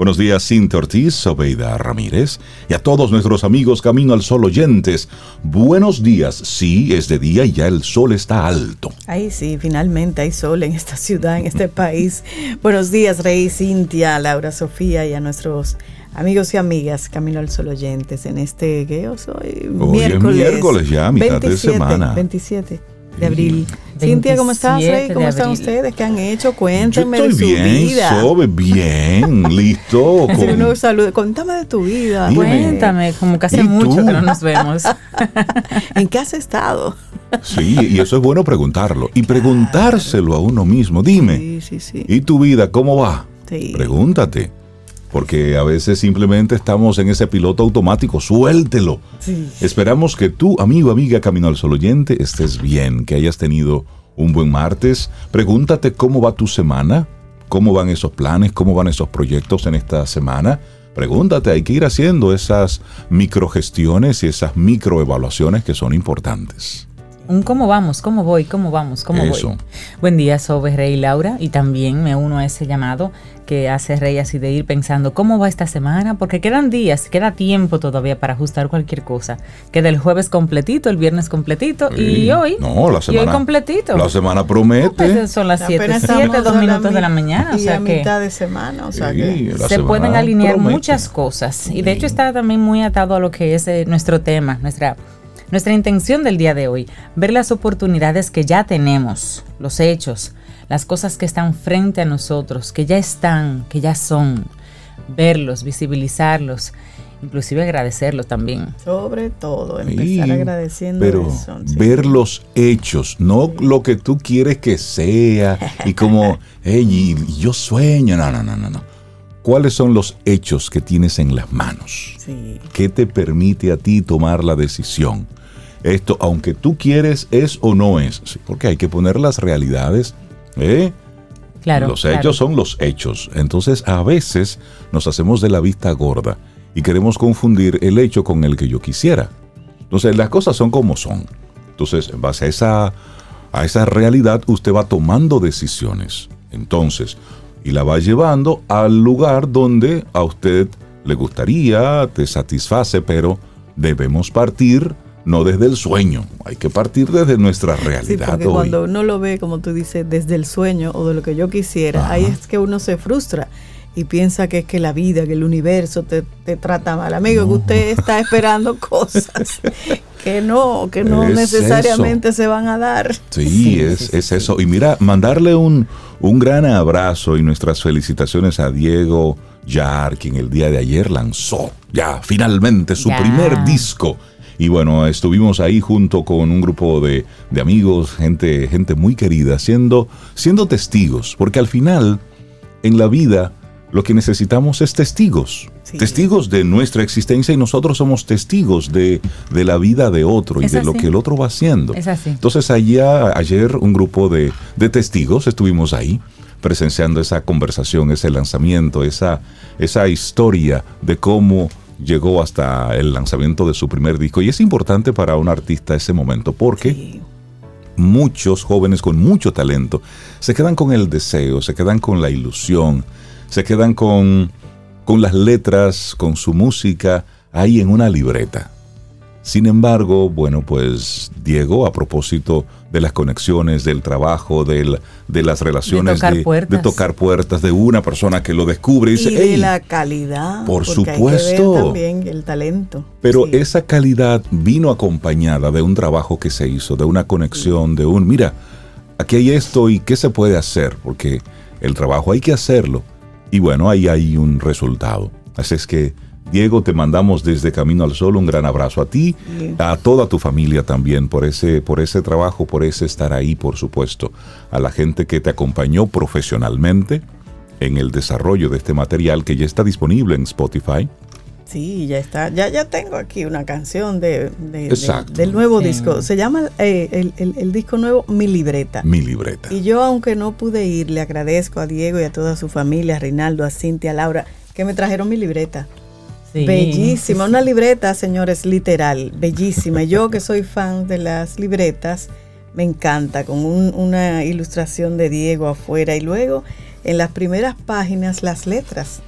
Buenos días, Cintia Ortiz, Sobeida Ramírez y a todos nuestros amigos Camino al Sol oyentes. Buenos días. Sí, es de día y ya el sol está alto. Ay, sí, finalmente hay sol en esta ciudad, en este país. Buenos días, Rey, Cintia, Laura, Sofía y a nuestros amigos y amigas Camino al Sol oyentes en este, ¿qué yo soy? miércoles. miércoles ya, mitad de semana. 27 de abril. Cintia, ¿cómo estás, Rey? ¿Cómo están ustedes? ¿Qué han hecho? Cuéntenme Yo estoy de su bien, vida. Sobe, bien, listo. Con... Contame de tu vida. Cuéntame, como que hace mucho que no nos vemos. ¿En qué has estado? Sí, y eso es bueno preguntarlo. Y preguntárselo a uno mismo. Dime, sí, sí, sí. ¿y tu vida cómo va? Sí. Pregúntate porque a veces simplemente estamos en ese piloto automático, suéltelo. Esperamos que tú, amigo, amiga, Camino al Sol oyente, estés bien, que hayas tenido un buen martes. Pregúntate cómo va tu semana, cómo van esos planes, cómo van esos proyectos en esta semana. Pregúntate, hay que ir haciendo esas microgestiones y esas microevaluaciones que son importantes un cómo vamos, cómo voy, cómo vamos, cómo voy. Buen día, Sobe, Rey Laura, y también me uno a ese llamado que hace Rey así de ir pensando cómo va esta semana, porque quedan días, queda tiempo todavía para ajustar cualquier cosa. Queda el jueves completito, el viernes completito y hoy. No, la semana. Y hoy completito. La semana promete. Pues, son las 7, 7, 2 minutos de la mañana. O sea a mitad de semana. O sea que se pueden alinear muchas cosas. Y de hecho está también muy atado a lo que es eh, nuestro tema, nuestra nuestra intención del día de hoy, ver las oportunidades que ya tenemos, los hechos, las cosas que están frente a nosotros, que ya están, que ya son, verlos, visibilizarlos, inclusive agradecerlos también. Sobre todo, empezar agradeciendo pero ver los hechos, no lo que tú quieres que sea y como, hey, yo sueño, no, no, no, no, no. ¿Cuáles son los hechos que tienes en las manos? Sí. ¿Qué te permite a ti tomar la decisión? esto, aunque tú quieres, es o no es. porque hay que poner las realidades. ¿Eh? Claro, los hechos son los hechos. Entonces, a veces nos hacemos de la vista gorda y queremos confundir el hecho con el que yo quisiera. Entonces, las cosas son como son. Entonces, en base a esa, a esa realidad, usted va tomando decisiones. Entonces, y la va llevando al lugar donde a usted le gustaría, te satisface, pero debemos partir no desde el sueño, hay que partir desde nuestra realidad. Sí, porque cuando uno lo ve, como tú dices, desde el sueño o de lo que yo quisiera, ahí es que uno se frustra y piensa que es que la vida, que el universo te, trata mal. Amigo, que usted está esperando cosas que no, que no necesariamente se van a dar. Sí, es, es eso. Y mira, mandarle un, un gran abrazo y nuestras felicitaciones a Diego Yar, quien el día de ayer lanzó ya finalmente su primer disco y bueno, estuvimos ahí junto con un grupo de, amigos, gente, gente muy querida, siendo, siendo testigos, porque al final, en la vida, lo que necesitamos es testigos. Testigos de nuestra existencia y nosotros somos testigos de, la vida de otro y de lo que el otro va haciendo. Es así. Entonces allá, ayer un grupo de, de, testigos estuvimos ahí presenciando esa conversación, ese lanzamiento, esa, esa historia de cómo llegó hasta el lanzamiento de su primer disco. Y es importante para un artista ese momento porque muchos jóvenes con mucho talento se quedan con el deseo, se quedan con la ilusión, se quedan con, con las letras, con su música ahí en una libreta. Sin embargo, bueno, pues Diego, a propósito de las conexiones, del trabajo, de las relaciones, de tocar, puertas. de una persona que lo descubre y, dice, de la calidad. Por supuesto. también el talento. Pero esa calidad vino acompañada de un trabajo que se hizo, de una conexión, de un, mira, aquí hay esto y qué se puede hacer, porque el trabajo hay que hacerlo. Y bueno, ahí hay un resultado. Así es que Diego, te mandamos desde Camino al Sol un gran abrazo a ti, a toda tu familia también por ese, por ese trabajo, por ese estar ahí, por supuesto, a la gente que te acompañó profesionalmente en el desarrollo de este material que ya está disponible en Spotify. Sí, ya está. Ya, ya tengo aquí una canción de, del nuevo disco. Se llama eh, el, el, disco nuevo Mi Libreta. Mi Libreta. Y yo, aunque no pude ir, le agradezco a Diego y a toda su familia, a Reinaldo, a Cintia, a Laura, que me trajeron mi libreta bellísima, una libreta, señores, literal, bellísima. Yo que soy fan de las libretas, me encanta, con una ilustración de Diego afuera y luego en las primeras páginas las letras.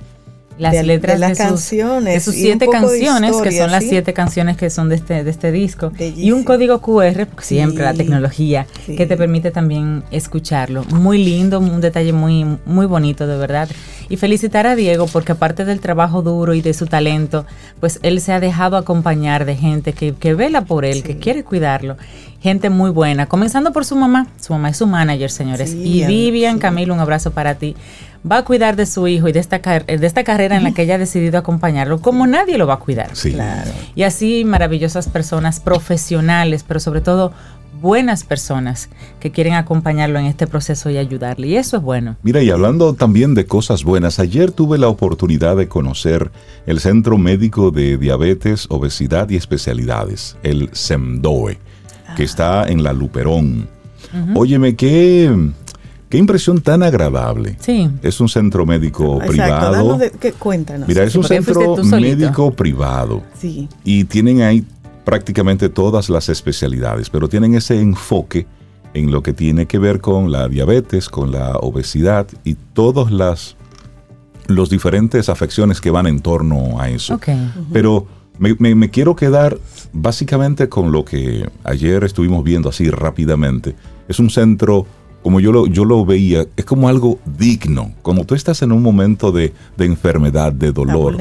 Las letras de, las canciones. De sus siete canciones, que son las siete canciones que son de este, de este disco. Y un código QR, siempre la tecnología, que te permite también escucharlo. Muy lindo, un detalle muy, muy bonito, de verdad. Y felicitar a Diego porque aparte del trabajo duro y de su talento, pues él se ha dejado acompañar de gente que, que vela por él, que quiere cuidarlo gente muy buena, comenzando por su mamá. Su mamá es su manager, señores. y Vivian, Camilo, un abrazo para ti va a cuidar de su hijo y de esta, de esta carrera en la que ella ha decidido acompañarlo, como nadie lo va a cuidar. Y así maravillosas personas profesionales, pero sobre todo buenas personas que quieren acompañarlo en este proceso y ayudarle. Y eso es bueno. Mira, y hablando también de cosas buenas, ayer tuve la oportunidad de conocer el Centro Médico de Diabetes, Obesidad y Especialidades, el SEMDOE, que está en la Luperón. Óyeme, qué Qué impresión tan agradable. Sí. Es un centro médico privado. cuéntanos. Mira, es un centro médico privado. Sí. Y tienen ahí prácticamente todas las especialidades, pero tienen ese enfoque en lo que tiene que ver con la diabetes, con la obesidad y todas las los diferentes afecciones que van en torno a eso. Okay. Pero me, me, quiero quedar básicamente con lo que ayer estuvimos viendo así rápidamente. Es un centro como yo lo, yo lo veía, es como algo digno. Como tú estás en un momento de, enfermedad, de dolor,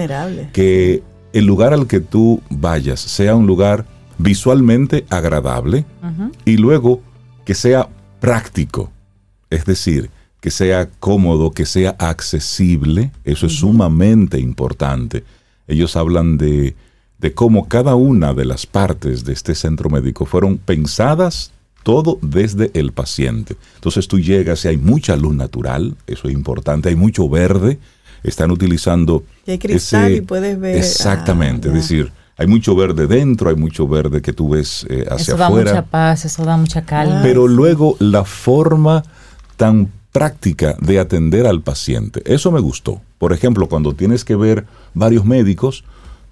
que el lugar al que tú vayas sea un lugar visualmente agradable y luego que sea práctico. Es decir, que sea cómodo, que sea accesible. Eso es sumamente importante. Ellos hablan de, de cómo cada una de las partes de este centro médico fueron pensadas todo desde el paciente. Entonces tú llegas y hay mucha luz natural, eso es importante, hay mucho verde, están utilizando... Y hay cristal y puedes ver... Exactamente, es decir, hay mucho verde dentro, hay mucho verde que tú ves eh, hacia afuera. Eso da mucha paz, eso da mucha calma. Pero luego la forma tan práctica de atender al paciente, eso me gustó. Por ejemplo, cuando tienes que ver varios médicos,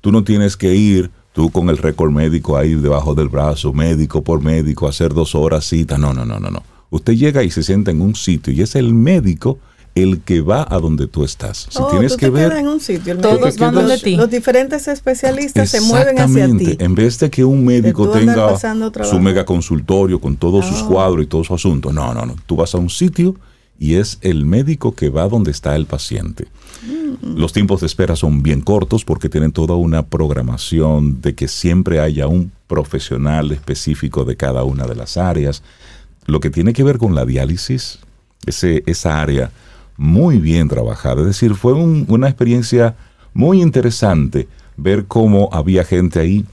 tú no tienes que ir tú con el récord médico ahí debajo del brazo, médico por médico, hacer dos horas cita. No, no, no, no, no. Usted llega y se sienta en un sitio y es el médico el que va a donde tú estás. Si oh, tienes que ver, en un sitio, todos van donde ti. Los diferentes especialistas se mueven hacia ti. En vez de que un médico tenga su mega consultorio con todos sus oh. cuadros y todo su asunto. No, no, no. Tú vas a un sitio y es el médico que va donde está el paciente. Los tiempos de espera son bien cortos porque tienen toda una programación de que siempre haya un profesional específico de cada una de las áreas. Lo que tiene que ver con la diálisis, ese, esa área muy bien trabajada. Es decir, fue una experiencia muy interesante ver cómo había gente ahí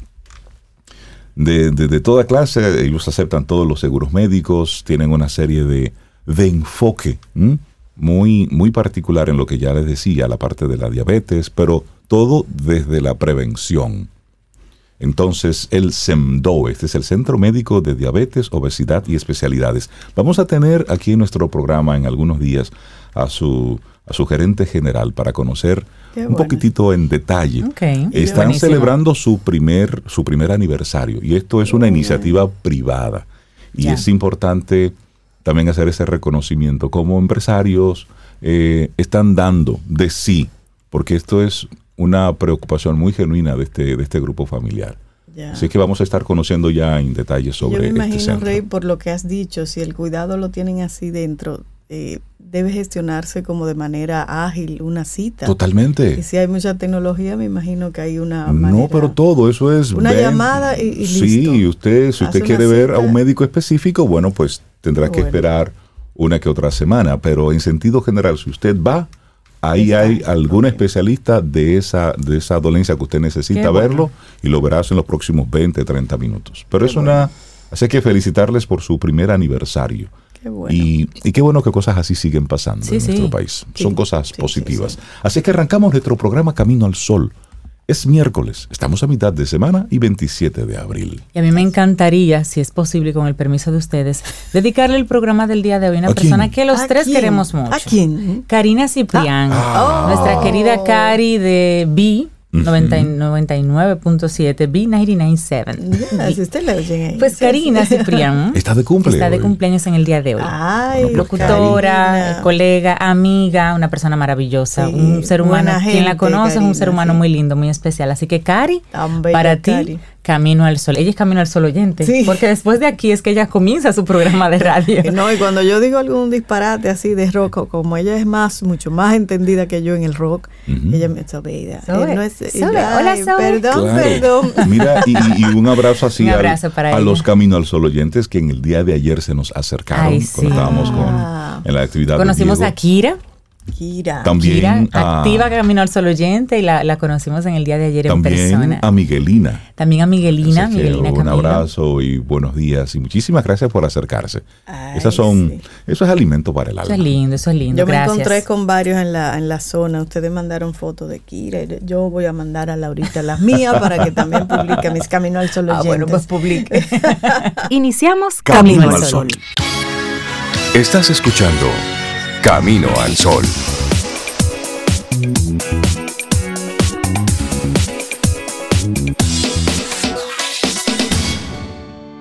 de, toda clase. Ellos aceptan todos los seguros médicos, tienen una serie de, enfoque muy, muy particular en lo que ya les decía, la parte de la diabetes, pero todo desde la prevención. Entonces, el SEMDO, este es el Centro Médico de Diabetes, Obesidad y Especialidades. Vamos a tener aquí en nuestro programa en algunos días a su, a su gerente general para conocer un poquitito en detalle. Están celebrando su primer, su primer aniversario y esto es una iniciativa privada. Y es importante también hacer ese reconocimiento. Como empresarios eh, están dando de sí, porque esto es una preocupación muy genuina de este, de este grupo familiar. Así que vamos a estar conociendo ya en detalle sobre Yo me este imagino, Rey, por lo que has dicho, si el cuidado lo tienen así dentro, eh, debe gestionarse como de manera ágil una cita. Totalmente. Y si hay mucha tecnología, me imagino que hay una manera, No, pero todo eso es una llamada y, y Sí, usted si usted quiere ver a un médico específico, bueno, pues tendrá que esperar una que otra semana, pero en sentido general, si usted va, ahí hay algún especialista de esa de esa dolencia que usted necesita verlo y lo verás en los próximos 20, 30 minutos. Pero es una así que felicitarles por su primer aniversario. Y, qué bueno que cosas así siguen pasando en nuestro país. Son cosas positivas. Así que arrancamos nuestro programa Camino al Sol. Es miércoles, estamos a mitad de semana y 27 de abril. Y a mí me encantaría, si es posible, con el permiso de ustedes, dedicarle el programa del día de hoy a una persona que los tres queremos mucho. ¿A quién? Karina Ciprián, ah. nuestra querida Cari de B 99.7 B997. Así usted ahí. Pues Karina Ciprián. Está de cumpleaños. Está de cumpleaños en el día de hoy. Ay, Locutora, Karina. colega, amiga, una persona maravillosa, Sí, un ser humano. Quien la conoce es un Karina, ser humano sí. muy lindo, muy especial. Así que, Cari, para ti, Cari. Camino al Sol. Ella es Camino al Sol oyente. Sí. Porque después de aquí es que ella comienza su programa de radio. No, y cuando yo digo algún disparate así de rock, como ella es más, mucho más entendida que yo en el rock, ella me Eh, no es- ay, hola. Perdón, Claro. perdón. Mira, y, y un abrazo así Un al- abrazo para a ella. los Camino al Sol oyentes que en el día de ayer se nos acercaron Ay, cuando estábamos Ah. con, en la actividad. de Conocimos Diego. a Kira. Kira. También Kira, a- activa Camino al Sol oyente y la, la conocimos en el día de ayer en También persona. a Miguelina. También a Miguelina, Así que Miguelina un Camilo. abrazo y buenos días y muchísimas gracias por acercarse. Ay, Esas son, sí. eso es alimento para el Eso alma. es lindo, eso es lindo. Yo me encontré con varios en la, en la zona. Ustedes mandaron fotos de Kira. Yo voy a mandar a Laurita las mías para que también publique mis Camino al Sol Ah, bueno, oyentes. pues publique. Iniciamos Camino Camino, al al Sol. Estás escuchando Camino al Sol.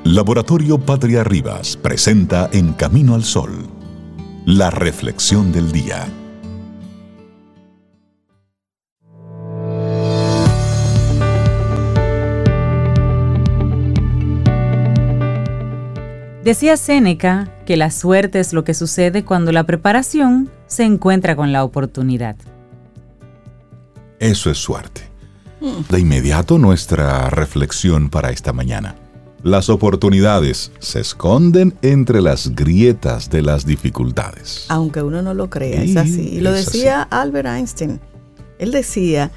Laboratorio Patria Rivas presenta En Camino al Sol, la reflexión del día. Decía Séneca que la suerte es lo que sucede cuando la preparación se encuentra con la oportunidad. Eso es suerte. De inmediato nuestra reflexión para esta mañana. Las oportunidades se esconden entre las grietas de las dificultades. Aunque uno no lo crea, es Sí, así. Y lo decía Albert Einstein. Él decía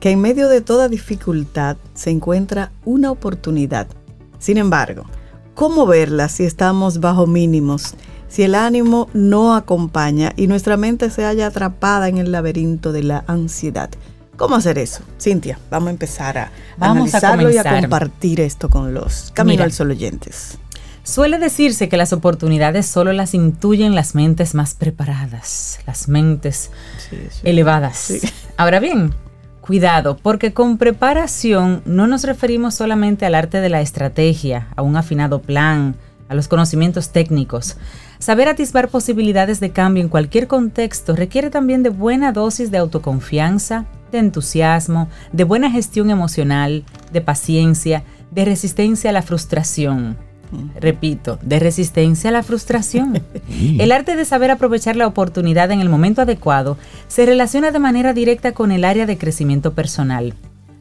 que en medio de toda dificultad se encuentra una oportunidad. Sin embargo, ¿cómo verla si estamos bajo mínimos? Si el ánimo no acompaña y nuestra mente se halla atrapada en el laberinto de la ansiedad. ¿Cómo hacer eso? Cintia, vamos a empezar a Vamos a analizarlo y a compartir esto con los Camino Mira. al Sol oyentes. Suele decirse que las oportunidades solo las intuyen las mentes más preparadas, las mentes elevadas. Sí. Ahora bien, cuidado, porque con preparación no nos referimos solamente al arte de la estrategia, a un afinado plan, a los conocimientos técnicos. Saber atisbar posibilidades de cambio en cualquier contexto requiere también de buena dosis de autoconfianza, de entusiasmo, de buena gestión emocional, de paciencia, de resistencia a la frustración. Repito, de resistencia a la frustración. El arte de saber aprovechar la oportunidad en el momento adecuado se relaciona de manera directa con el área de crecimiento personal.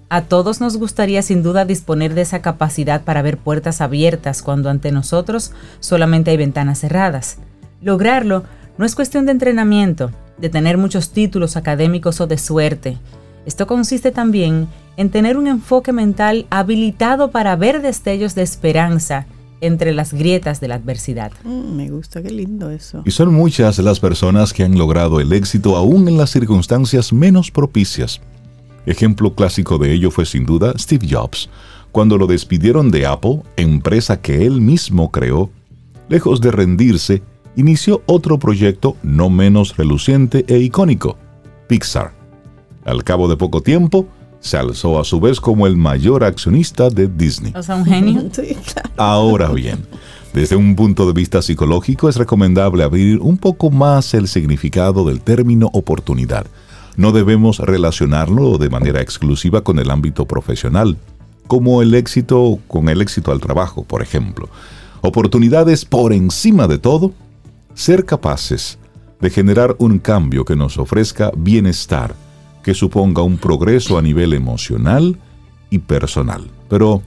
A todos nos gustaría sin duda disponer de esa capacidad para ver puertas abiertas cuando ante nosotros solamente hay ventanas cerradas. Lograrlo no es cuestión de entrenamiento, de tener muchos títulos académicos o de suerte. Esto consiste también en tener un enfoque mental habilitado para ver destellos de esperanza entre las grietas de la adversidad. Mm, me gusta, qué lindo eso. Y son muchas las personas que han logrado el éxito aún en las circunstancias menos propicias. Ejemplo clásico de ello fue sin duda Steve Jobs, cuando lo despidieron de Apple, empresa que él mismo creó. Lejos de rendirse, inició otro proyecto no menos reluciente e icónico, Pixar. Al cabo de poco tiempo, se alzó a su vez como el mayor accionista de Disney. O sea, un genio. Ahora bien, desde un punto de vista psicológico es recomendable abrir un poco más el significado del término oportunidad. No debemos relacionarlo de manera exclusiva con el ámbito profesional, como el éxito con el éxito al trabajo, por ejemplo. Oportunidades por encima de todo, ser capaces de generar un cambio que nos ofrezca bienestar, que suponga un progreso a nivel emocional y personal. Pero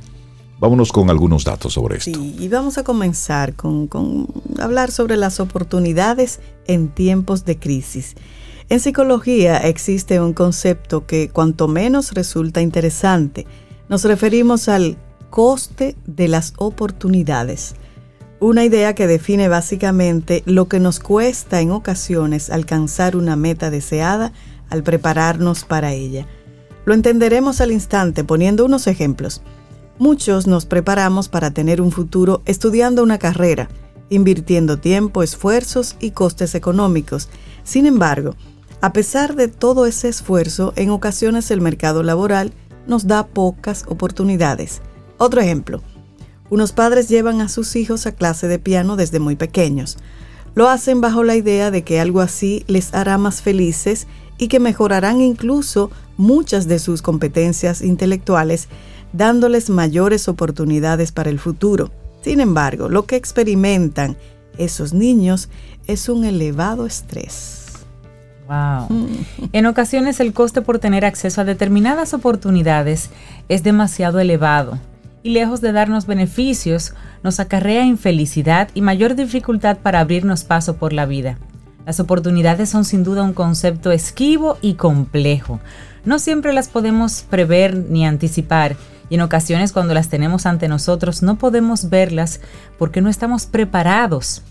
vámonos con algunos datos sobre esto. Sí, y vamos a comenzar con, con hablar sobre las oportunidades en tiempos de crisis. En psicología existe un concepto que cuanto menos resulta interesante. Nos referimos al coste de las oportunidades. Una idea que define básicamente lo que nos cuesta en ocasiones alcanzar una meta deseada al prepararnos para ella. Lo entenderemos al instante poniendo unos ejemplos. Muchos nos preparamos para tener un futuro estudiando una carrera, invirtiendo tiempo, esfuerzos y costes económicos. Sin embargo, A pesar de todo ese esfuerzo, en ocasiones el mercado laboral nos da pocas oportunidades. Otro ejemplo, unos padres llevan a sus hijos a clase de piano desde muy pequeños. Lo hacen bajo la idea de que algo así les hará más felices y que mejorarán incluso muchas de sus competencias intelectuales, dándoles mayores oportunidades para el futuro. Sin embargo, lo que experimentan esos niños es un elevado estrés. Wow. En ocasiones el coste por tener acceso a determinadas oportunidades es demasiado elevado y lejos de darnos beneficios, nos acarrea infelicidad y mayor dificultad para abrirnos paso por la vida. Las oportunidades son sin duda un concepto esquivo y complejo. No siempre las podemos prever ni anticipar y en ocasiones cuando las tenemos ante nosotros no podemos verlas porque no estamos preparados.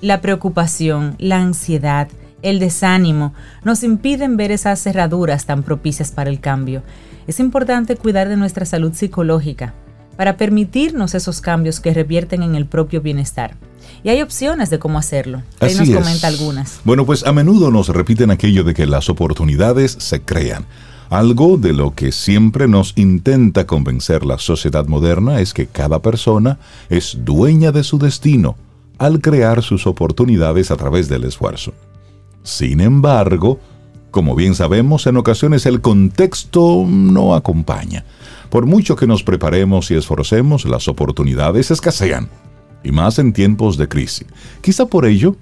La preocupación, la ansiedad, el desánimo nos impiden ver esas cerraduras tan propicias para el cambio. Es importante cuidar de nuestra salud psicológica para permitirnos esos cambios que revierten en el propio bienestar. Y hay opciones de cómo hacerlo. Ahí nos comenta algunas. Bueno, pues a menudo nos repiten aquello de que las oportunidades se crean. Algo de lo que siempre nos intenta convencer la sociedad moderna es que cada persona es dueña de su destino al crear sus oportunidades a través del esfuerzo. Sin embargo, como bien sabemos, en ocasiones el contexto no acompaña. Por mucho que nos preparemos y esforcemos, las oportunidades escasean, y más en tiempos de crisis. Quizá por ello,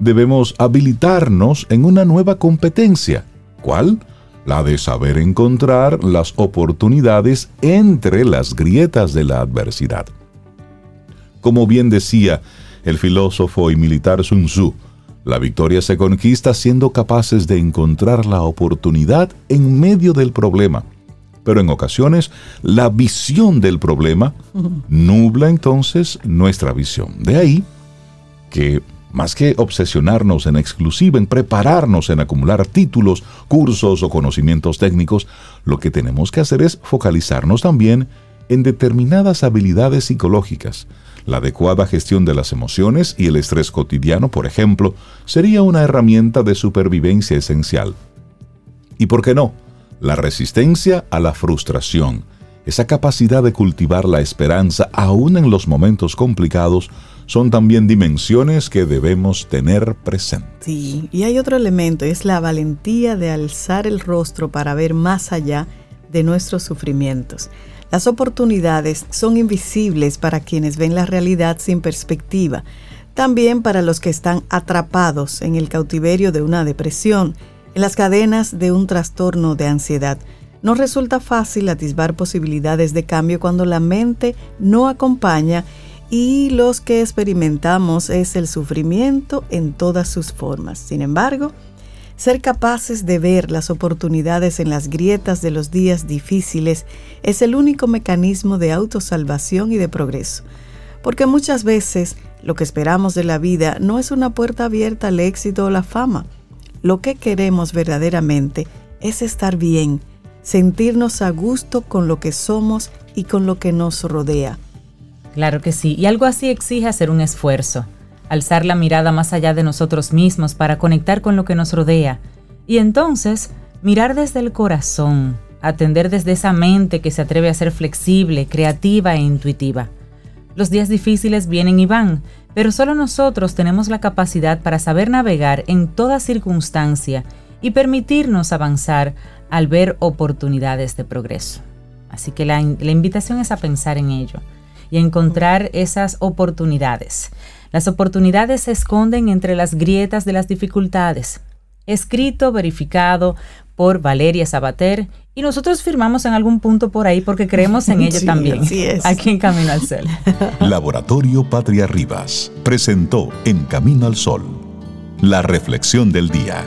debemos habilitarnos en una nueva competencia. ¿Cuál? La de saber encontrar las oportunidades entre las grietas de la adversidad. Como bien decía el filósofo y militar Sun Tzu, la victoria se conquista siendo capaces de encontrar la oportunidad en medio del problema. Pero en ocasiones la visión del problema nubla entonces nuestra visión. De ahí que más que obsesionarnos en exclusiva, en prepararnos en acumular títulos, cursos o conocimientos técnicos, lo que tenemos que hacer es focalizarnos también en determinadas habilidades psicológicas, la adecuada gestión de las emociones y el estrés cotidiano, por ejemplo, sería una herramienta de supervivencia esencial. ¿Y por qué no? La resistencia a la frustración, esa capacidad de cultivar la esperanza aún en los momentos complicados, son también dimensiones que debemos tener presentes. Sí, y hay otro elemento, es la valentía de alzar el rostro para ver más allá de nuestros sufrimientos. Las oportunidades son invisibles para quienes ven la realidad sin perspectiva, también para los que están atrapados en el cautiverio de una depresión, en las cadenas de un trastorno de ansiedad. No resulta fácil atisbar posibilidades de cambio cuando la mente no acompaña y los que experimentamos es el sufrimiento en todas sus formas. Sin embargo, ser capaces de ver las oportunidades en las grietas de los días difíciles es el único mecanismo de autosalvación y de progreso. Porque muchas veces lo que esperamos de la vida no es una puerta abierta al éxito o la fama. Lo que queremos verdaderamente es estar bien, sentirnos a gusto con lo que somos y con lo que nos rodea. Claro que sí, y algo así exige hacer un esfuerzo alzar la mirada más allá de nosotros mismos para conectar con lo que nos rodea y entonces mirar desde el corazón, atender desde esa mente que se atreve a ser flexible, creativa e intuitiva. Los días difíciles vienen y van, pero solo nosotros tenemos la capacidad para saber navegar en toda circunstancia y permitirnos avanzar al ver oportunidades de progreso. Así que la, la invitación es a pensar en ello y a encontrar esas oportunidades. Las oportunidades se esconden entre las grietas de las dificultades. Escrito, verificado por Valeria Sabater y nosotros firmamos en algún punto por ahí porque creemos en ello también. Aquí en Camino al Sol. Laboratorio Patria Rivas presentó En Camino al Sol la reflexión del día.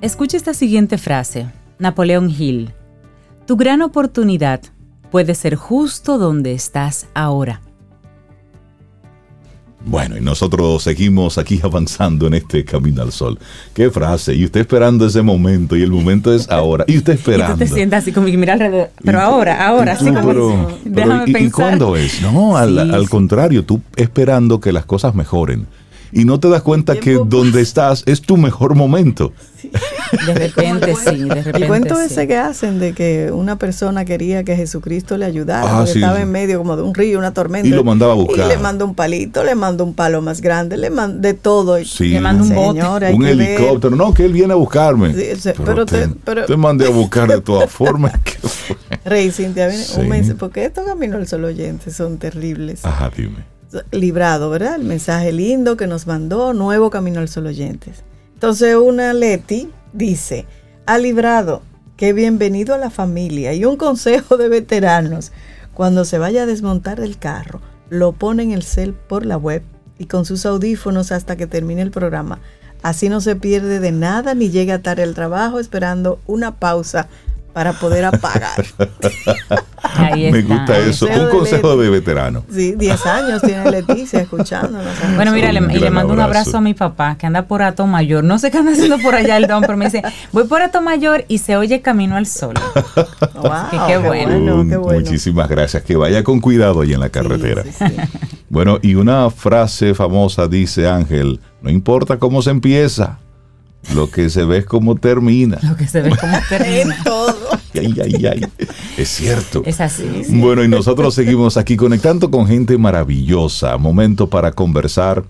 Escucha esta siguiente frase, Napoleón Hill. Tu gran oportunidad puede ser justo donde estás ahora. Bueno, y nosotros seguimos aquí avanzando en este camino al sol. Qué frase. Y usted esperando ese momento, y el momento es ahora. Y usted esperando. Y tú te sientas así como que mira alrededor. Pero ahora, ahora, así como. Pero, déjame ¿y, pensar. ¿Y cuándo es? No, al, al contrario, tú esperando que las cosas mejoren y no te das cuenta que donde estás es tu mejor momento. De repente sí, de repente El cuento ese que hacen de que una persona quería que Jesucristo le ayudara, ah, porque estaba en medio como de un río, una tormenta. Y lo mandaba a buscar. Y le mandó un palito, le mandó un palo más grande, le mandó de todo. le mandó un bote. un helicóptero. No, que él viene a buscarme. pero, te, te, mandé a buscar de todas formas. Rey, Cintia, un mes, porque estos caminos del sol oyentes son terribles. Ajá, dime librado, ¿verdad? El mensaje lindo que nos mandó Nuevo Camino al Sol Oyentes. Entonces una Leti dice, ha librado, qué bienvenido a la familia y un consejo de veteranos. Cuando se vaya a desmontar el carro, lo pone en el cel por la web y con sus audífonos hasta que termine el programa. Así no se pierde de nada ni llega tarde al trabajo esperando una pausa para poder apagar. Me gusta eso. Un consejo de, veterano. Sí, 10 años tiene Leticia escuchándonos. Bueno, mira, le, y le mando un abrazo a mi papá que anda por Ato Mayor. No sé qué anda haciendo por allá el don, pero me dice, voy por Ato Mayor y se oye camino al sol. wow, qué, bueno. Muchísimas gracias. Que vaya con cuidado ahí en la carretera. bueno, y una frase famosa dice Ángel, no importa cómo se empieza lo que se ve es cómo termina. Lo que se ve es cómo termina. todo. Ay, ay, ay. Es cierto. Es así. Bueno, y nosotros seguimos aquí conectando con gente maravillosa. Momento para conversar.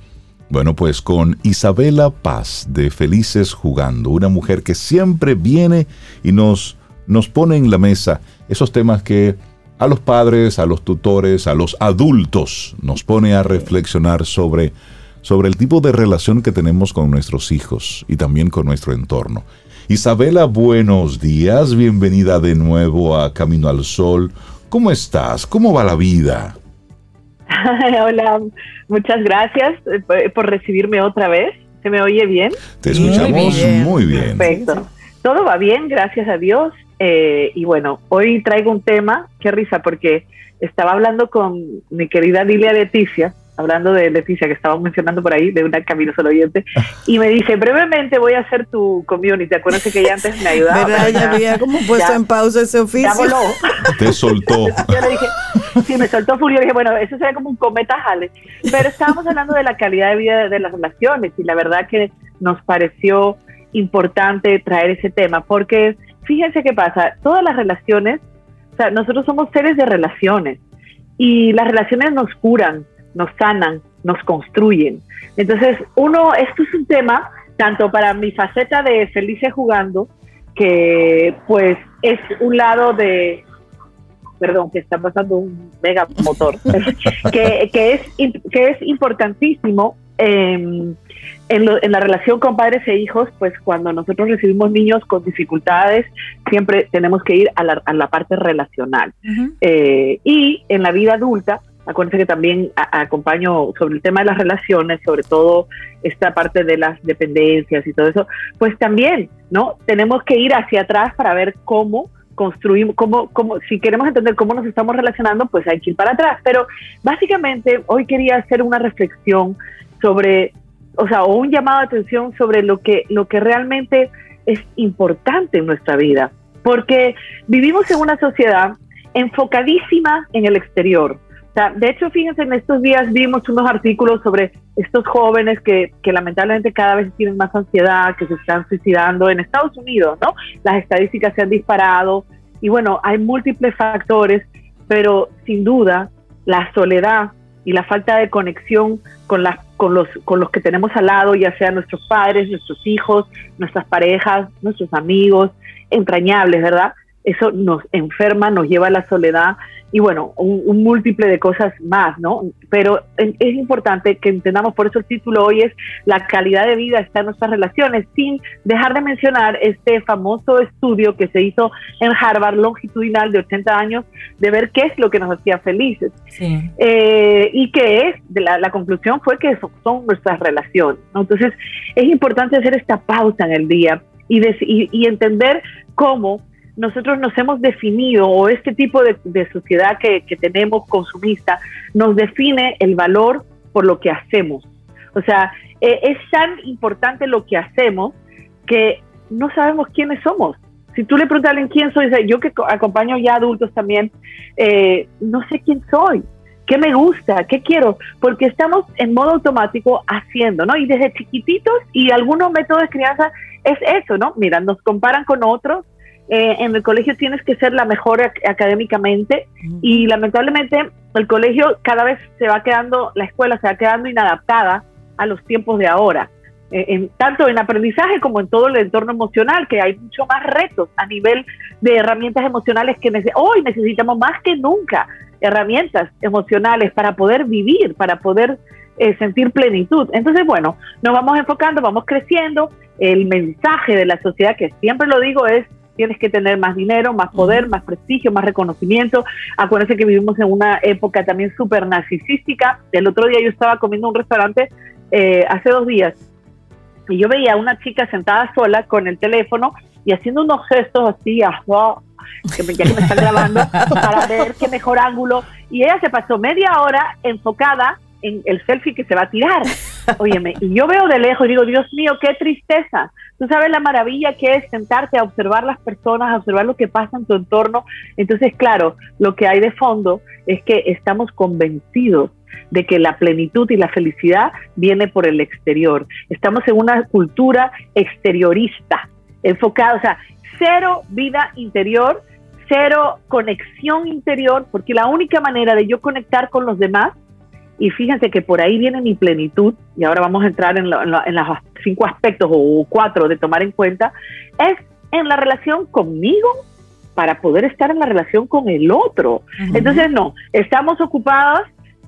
Bueno, pues con Isabela Paz de Felices Jugando, una mujer que siempre viene y nos, nos pone en la mesa esos temas que a los padres, a los tutores, a los adultos nos pone a reflexionar sobre sobre el tipo de relación que tenemos con nuestros hijos y también con nuestro entorno. Isabela, buenos días, bienvenida de nuevo a Camino al Sol. ¿Cómo estás? ¿Cómo va la vida? Hola, muchas gracias eh, por recibirme otra vez. ¿Se me oye bien? Te escuchamos muy bien. Perfecto. Todo va bien, gracias a Dios. Eh, y bueno, hoy traigo un tema, qué risa, porque estaba hablando con mi querida Lilia Leticia hablando de Leticia, que estábamos mencionando por ahí, de una Camino Solo Oyente, y me dice, brevemente voy a hacer tu community. Acuérdense que ella antes me ayudaba. ¿Verdad? Ya había como puesto en pausa ese oficio. Te soltó. Yo le dije, sí, me soltó furio. Dije, bueno, eso sería como un cometa jale. Pero estábamos hablando de la calidad de vida de las relaciones, y la verdad que nos pareció importante traer ese tema, porque fíjense qué pasa, todas las relaciones, o sea, nosotros somos seres de relaciones, y las relaciones nos curan, nos sanan, nos construyen. Entonces, uno, esto es un tema tanto para mi faceta de Felice jugando, que pues es un lado de, perdón, que está pasando un mega motor, que, que, es, que es importantísimo en, en, la relación con padres e hijos, pues cuando nosotros recibimos niños con dificultades, siempre tenemos que ir a la, a la parte relacional. Eh, y en la vida adulta, Acuérdense que también acompaño sobre el tema de las relaciones, sobre todo esta parte de las dependencias y todo eso, pues también, ¿no? Tenemos que ir hacia atrás para ver cómo construimos, cómo, cómo, si queremos entender cómo nos estamos relacionando, pues hay que ir para atrás. Pero básicamente hoy quería hacer una reflexión sobre, o sea, o un llamado de atención sobre lo que, lo que realmente es importante en nuestra vida. Porque vivimos en una sociedad enfocadísima en el exterior, de hecho, fíjense, en estos días vimos unos artículos sobre estos jóvenes que, lamentablemente cada vez tienen más ansiedad, que se están suicidando en Estados Unidos, ¿no? Las estadísticas se han disparado y bueno, hay múltiples factores, pero sin duda la soledad y la falta de conexión con, con, los, con los que tenemos al lado, ya sean nuestros padres, nuestros hijos, nuestras parejas, nuestros amigos, entrañables, ¿verdad? Eso nos enferma, nos lleva a la soledad y bueno, un, múltiple de cosas más, ¿no? Pero es, importante que entendamos, por eso el título hoy es La calidad de vida está en nuestras relaciones, sin dejar de mencionar este famoso estudio que se hizo en Harvard, longitudinal de 80 años, de ver qué es lo que nos hacía felices. Eh, y que es, la, la, conclusión fue que son, nuestras relaciones, ¿no? Entonces, es importante hacer esta pausa en el día y, y entender cómo nosotros nos hemos definido, o este tipo de, sociedad que, tenemos consumista, nos define el valor por lo que hacemos. O sea, eh, es tan importante lo que hacemos que no sabemos quiénes somos. Si tú le preguntas a alguien quién soy, yo que acompaño ya adultos también, eh, no sé quién soy, qué me gusta, qué quiero, porque estamos en modo automático haciendo, ¿no? Y desde chiquititos y algunos métodos de crianza es eso, ¿no? Mira, nos comparan con otros, eh, en el colegio tienes que ser la mejor académicamente y lamentablemente el colegio cada vez se va quedando, la escuela se va quedando inadaptada a los tiempos de ahora. Eh, en, tanto en aprendizaje como en todo el entorno emocional, que hay mucho más retos a nivel de herramientas emocionales que hoy necesitamos más que nunca, herramientas emocionales para poder vivir, para poder eh, sentir plenitud. Entonces, bueno, nos vamos enfocando, vamos creciendo. El mensaje de la sociedad, que siempre lo digo, es tienes que tener más dinero, más poder, más prestigio, más reconocimiento. Acuérdense que vivimos en una época también súper narcisística. El otro día yo estaba comiendo en un restaurante eh, hace dos días y yo veía a una chica sentada sola con el teléfono y haciendo unos gestos así, ah, que me, ya que me están grabando, para ver qué mejor ángulo. Y ella se pasó media hora enfocada en el selfie que se va a tirar. Óyeme, y yo veo de lejos y digo, Dios mío, qué tristeza. Tú sabes la maravilla que es sentarte a observar las personas, a observar lo que pasa en tu entorno. Entonces, claro, lo que hay de fondo es que estamos convencidos de que la plenitud y la felicidad viene por el exterior. Estamos en una cultura exteriorista, enfocada, o sea, cero vida interior, cero conexión interior, porque la única manera de yo conectar con los demás, y fíjense que por ahí viene mi plenitud, y ahora vamos a entrar en, los cinco aspectos o cuatro de tomar en cuenta, es en la relación conmigo para poder estar en la relación con el otro. Entonces, no, estamos ocupados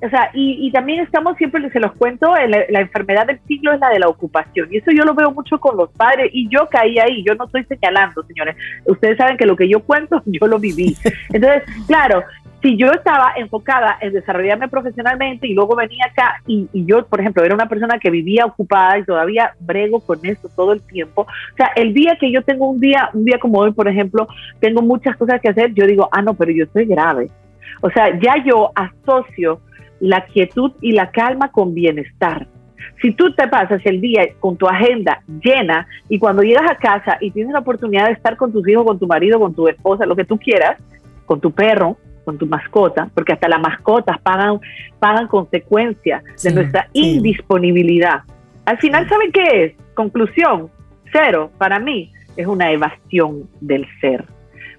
o sea, y, también estamos siempre, se los cuento, la, enfermedad del siglo es la de la ocupación. Y eso yo lo veo mucho con los padres. Y yo caí ahí, yo no estoy señalando, señores. Ustedes saben que lo que yo cuento, yo lo viví. Entonces, claro, si yo estaba enfocada en desarrollarme profesionalmente y luego venía acá y, yo, por ejemplo, era una persona que vivía ocupada y todavía brego con eso todo el tiempo, o sea, el día que yo tengo un día, un día como hoy, por ejemplo, tengo muchas cosas que hacer, yo digo, ah, no, pero yo estoy grave. O sea, ya yo asocio la quietud y la calma con bienestar. Si tú te pasas el día con tu agenda llena y cuando llegas a casa y tienes la oportunidad de estar con tus hijos, con tu marido, con tu esposa, lo que tú quieras, con tu perro, con tu mascota, porque hasta las mascotas pagan, pagan consecuencias de nuestra indisponibilidad. Al final, ¿saben qué es? Conclusión, cero, para mí, es una evasión del ser.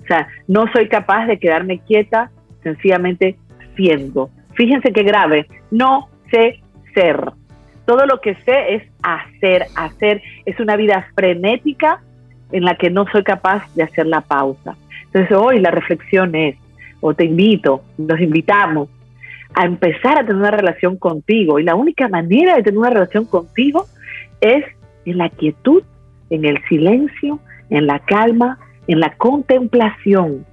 O sea, no soy capaz de quedarme quieta sencillamente siendo. Fíjense qué grave, no sé ser. Todo lo que sé es hacer, hacer. Es una vida frenética en la que no soy capaz de hacer la pausa. Entonces hoy la reflexión es, o te invito, nos invitamos a empezar a tener una relación contigo. Y la única manera de tener una relación contigo es en la quietud, en el silencio, en la calma, en la contemplación.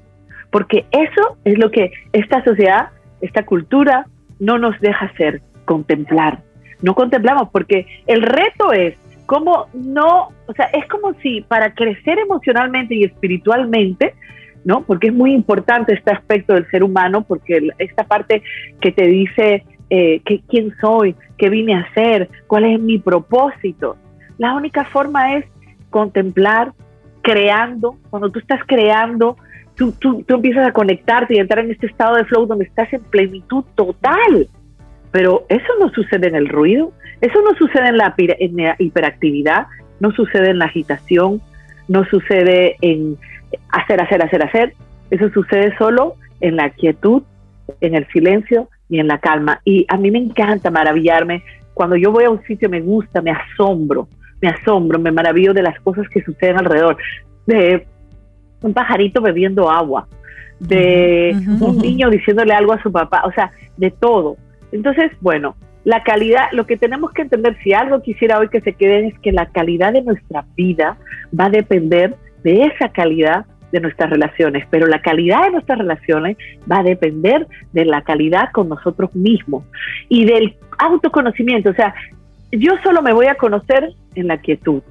Porque eso es lo que esta sociedad esta cultura no nos deja hacer, contemplar. No contemplamos porque el reto es como no, o sea, es como si para crecer emocionalmente y espiritualmente, ¿no? Porque es muy importante este aspecto del ser humano, porque esta parte que te dice eh, quién soy, qué vine a hacer, cuál es mi propósito. La única forma es contemplar, creando. Cuando tú estás creando, tú, empiezas a conectarte y entrar en este estado de flow donde estás en plenitud total. Pero eso no sucede en el ruido, eso no sucede en la, en la hiperactividad, no sucede en la agitación, no sucede en hacer, hacer, hacer, hacer. Eso sucede solo en la quietud, en el silencio y en la calma. Y a mí me encanta maravillarme. Cuando yo voy a un sitio me gusta, me asombro, me asombro, me maravillo de las cosas que suceden alrededor. De un pajarito bebiendo agua, de un niño diciéndole algo a su papá, o sea, de todo. Entonces, bueno, la calidad, lo que tenemos que entender, si algo quisiera hoy que se queden, es que la calidad de nuestra vida va a depender de esa calidad de nuestras relaciones, pero la calidad de nuestras relaciones va a depender de la calidad con nosotros mismos y del autoconocimiento. O sea, yo solo me voy a conocer en la quietud,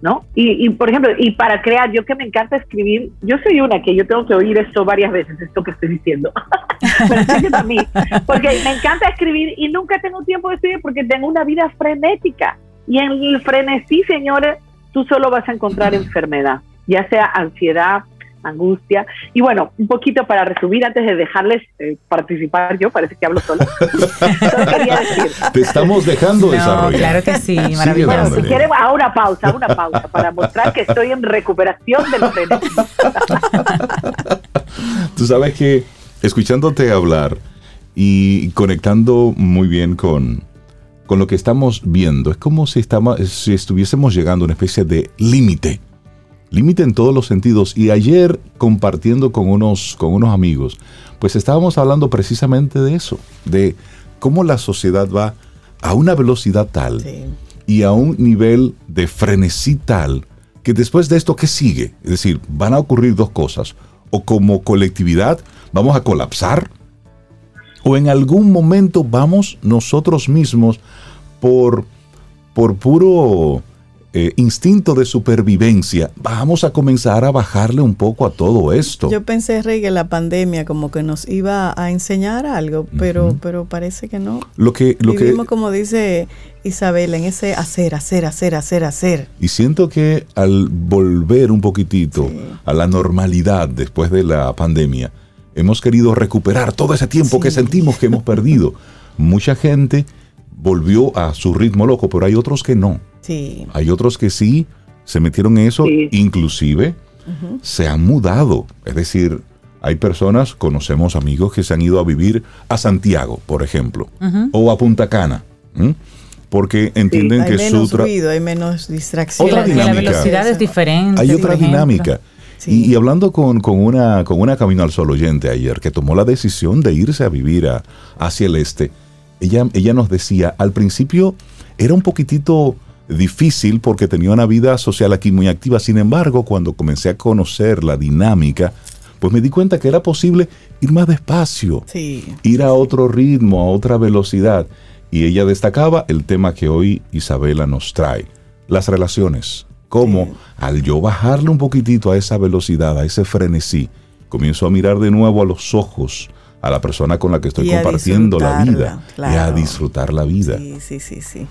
¿no? Y, y, por ejemplo, y para crear, yo que me encanta escribir, yo soy una que yo tengo que oír esto varias veces, esto que estoy diciendo, pero a mí, porque me encanta escribir y nunca tengo tiempo de escribir porque tengo una vida frenética. Y en el frenesí, señores, tú solo vas a encontrar enfermedad, ya sea ansiedad, angustia. Y bueno, un poquito para resumir, antes de dejarles eh, participar, yo parece que hablo solo. Te estamos dejando desarrollar. Claro que sí, maravilloso. si quieren, a una pausa, una pausa, para mostrar que estoy en recuperación de los Tú sabes que escuchándote hablar y conectando muy bien con, con lo que estamos viendo, es como si, estamos, si estuviésemos llegando a una especie de límite límite en todos los sentidos. Y ayer compartiendo con unos, con unos amigos, pues estábamos hablando precisamente de eso, de cómo la sociedad va a una velocidad tal y a un nivel de frenesí tal que después de esto, ¿qué sigue? Es decir, van a ocurrir dos cosas. O como colectividad vamos a colapsar, o en algún momento vamos nosotros mismos por, por puro eh, instinto de supervivencia, vamos a comenzar a bajarle un poco a todo esto. Yo pensé, Rey, que la pandemia como que nos iba a enseñar algo, pero, pero parece que no. Lo que, lo Vivimos, como dice Isabel, en ese hacer, hacer, hacer, hacer, hacer. Y siento que al volver un poquitito a la normalidad después de la pandemia, hemos querido recuperar todo ese tiempo que sentimos que hemos perdido. Mucha gente volvió a su ritmo loco, pero hay otros que no. Hay otros que sí se metieron en eso, inclusive se han mudado. Es decir, hay personas, conocemos amigos que se han ido a vivir a Santiago, por ejemplo, o a Punta Cana. Porque entienden que su ruido, hay menos distracción. Otra dinámica. La velocidad es diferente. Hay otra dinámica. Y, hablando con, una, con una Camino al Sol oyente ayer que tomó la decisión de irse a vivir hacia el este, ella, ella nos decía, al principio era un poquitito difícil porque tenía una vida social aquí muy activa. Sin embargo, cuando comencé a conocer la dinámica, pues me di cuenta que era posible ir más despacio, ir a otro ritmo, a otra velocidad. Y ella destacaba el tema que hoy Isabela nos trae, las relaciones. Cómo al yo bajarle un poquitito a esa velocidad, a ese frenesí, comienzo a mirar de nuevo a los ojos a la persona con la que estoy compartiendo la vida y a disfrutar la vida. Sí, sí, sí, sí.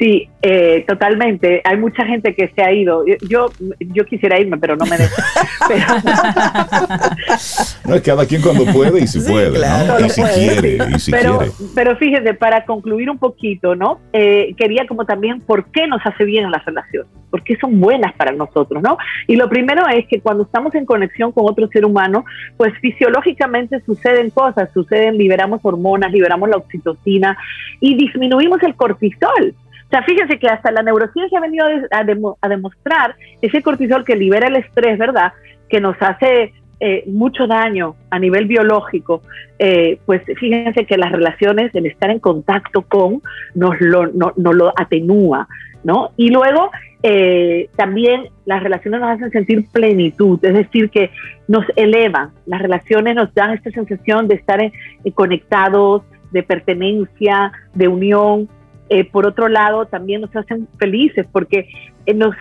Sí, eh, totalmente. Hay mucha gente que se ha ido. Yo, yo quisiera irme, pero no me dejan. no, es cada quien cuando puede y si puede, ¿no? Y si quiere, y si pero, quiere. Pero fíjese, para concluir un poquito, ¿no? Eh, quería como también por qué nos hace bien las relaciones, por qué son buenas para nosotros, ¿no? Y lo primero es que cuando estamos en conexión con otro ser humano, pues fisiológicamente suceden cosas, suceden, liberamos hormonas, liberamos la oxitocina y disminuimos el cortisol. O sea, fíjense que hasta la neurociencia ha venido a, demostrar ese cortisol que libera el estrés, ¿verdad? Que nos hace eh, mucho daño a nivel biológico, eh, pues fíjense que las relaciones, el estar en contacto con, nos lo, no, atenúa, ¿no? Y luego eh, también las relaciones nos hacen sentir plenitud, es decir, que nos elevan, las relaciones nos dan esta sensación de estar conectados, de pertenencia, de unión, eh, por otro lado, también nos hacen felices porque eh, nos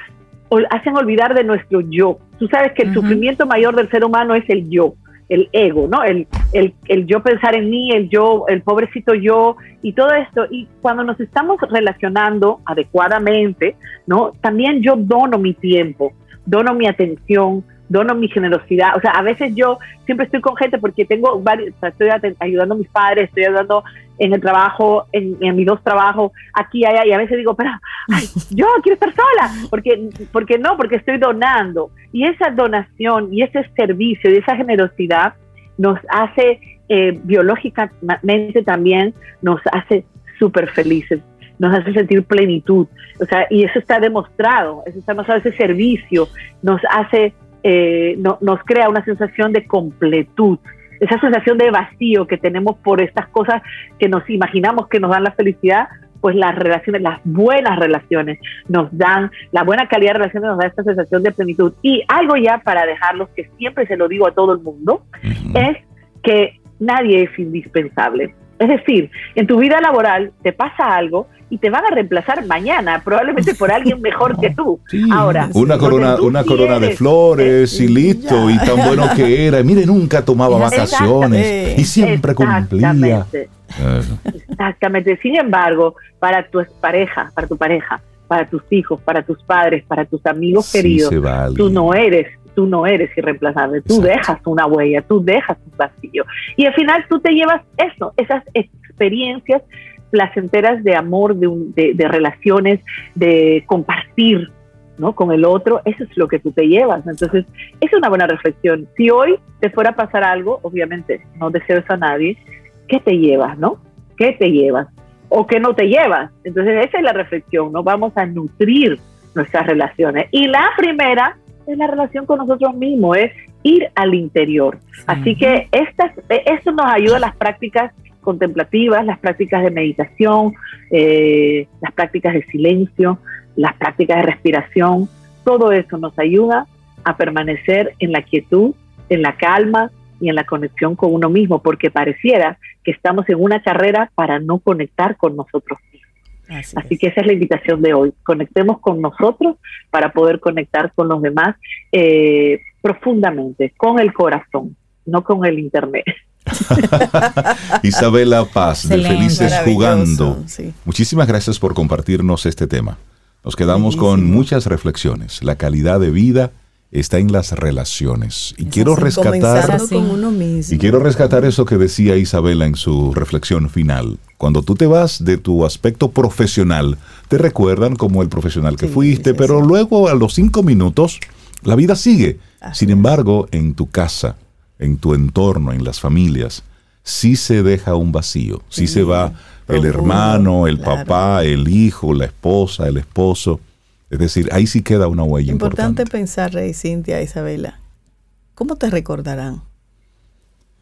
hacen olvidar de nuestro yo. Tú sabes que el sufrimiento mayor del ser humano es el yo, el ego, ¿no? El, el, el, yo pensar en mí, el yo, el pobrecito yo y todo esto. Y cuando nos estamos relacionando adecuadamente, ¿no? También yo dono mi tiempo, dono mi atención, dono mi generosidad. O sea, a veces yo siempre estoy con gente porque tengo varios, o sea, estoy ayudando a mis padres, estoy ayudando en el trabajo, en, mis dos trabajos, aquí, allá, y a veces digo, pero yo quiero estar sola, porque, porque no, porque estoy donando. Y esa donación y ese servicio y esa generosidad nos hace eh, biológicamente también, nos hace súper felices nos hace sentir plenitud, o sea, y eso está demostrado, eso está demostrado, ese servicio nos hace, eh, nos crea una sensación de completud, esa sensación de vacío que tenemos por estas cosas que nos imaginamos que nos dan la felicidad, pues las relaciones, las buenas relaciones nos dan, la buena calidad de relaciones nos da esta sensación de plenitud. Y algo ya para dejarlos, que siempre se lo digo a todo el mundo, es que nadie es indispensable. Es decir, en tu vida laboral te pasa algo y te van a reemplazar mañana, probablemente por alguien mejor que tú. Ahora, una corona, una corona de flores y listo, y tan bueno que era. Mire, nunca tomaba vacaciones y siempre cumplía. Exactamente. Sin embargo, para tu pareja, para tu pareja, para tus hijos, para tus padres, para tus amigos queridos, tú no eres tú no eres irreemplazable, tú dejas una huella, tú dejas un vacío. Y al final tú te llevas eso, esas experiencias placenteras de amor, de, de, relaciones, de compartir ¿no? con el otro, eso es lo que tú te llevas. Entonces, es una buena reflexión. Si hoy te fuera a pasar algo, obviamente no deseo eso a nadie, ¿qué te llevas, no? ¿Qué te llevas? O qué no te llevas. Entonces, esa es la reflexión, ¿no? Vamos a nutrir nuestras relaciones. Y la primera es la relación con nosotros mismos, es ir al interior. Así que estas, esto nos ayuda a las prácticas contemplativas, las prácticas de meditación, eh, las prácticas de silencio, las prácticas de respiración, todo eso nos ayuda a permanecer en la quietud, en la calma y en la conexión con uno mismo, porque pareciera que estamos en una carrera para no conectar con nosotros mismos. Así, que esa es la invitación de hoy. Conectemos con nosotros para poder conectar con los demás eh, profundamente, con el corazón, no con el Internet. Isabela Paz, de Felices Jugando. Muchísimas gracias por compartirnos este tema. Nos quedamos con muchas reflexiones. La calidad de vida está en las relaciones. Y quiero rescatar y quiero rescatar eso que decía Isabela en su reflexión final. Cuando tú te vas de tu aspecto profesional, te recuerdan como el profesional que fuiste, pero luego a los cinco minutos la vida sigue. Sin embargo, en tu casa, en tu entorno, en las familias, sí se deja un vacío, sí, se va el hermano, el papá, el hijo, la esposa, el esposo. Es decir, ahí sí queda una huella importante. Importante pensar, Rey Cintia, Isabela, ¿cómo te recordarán?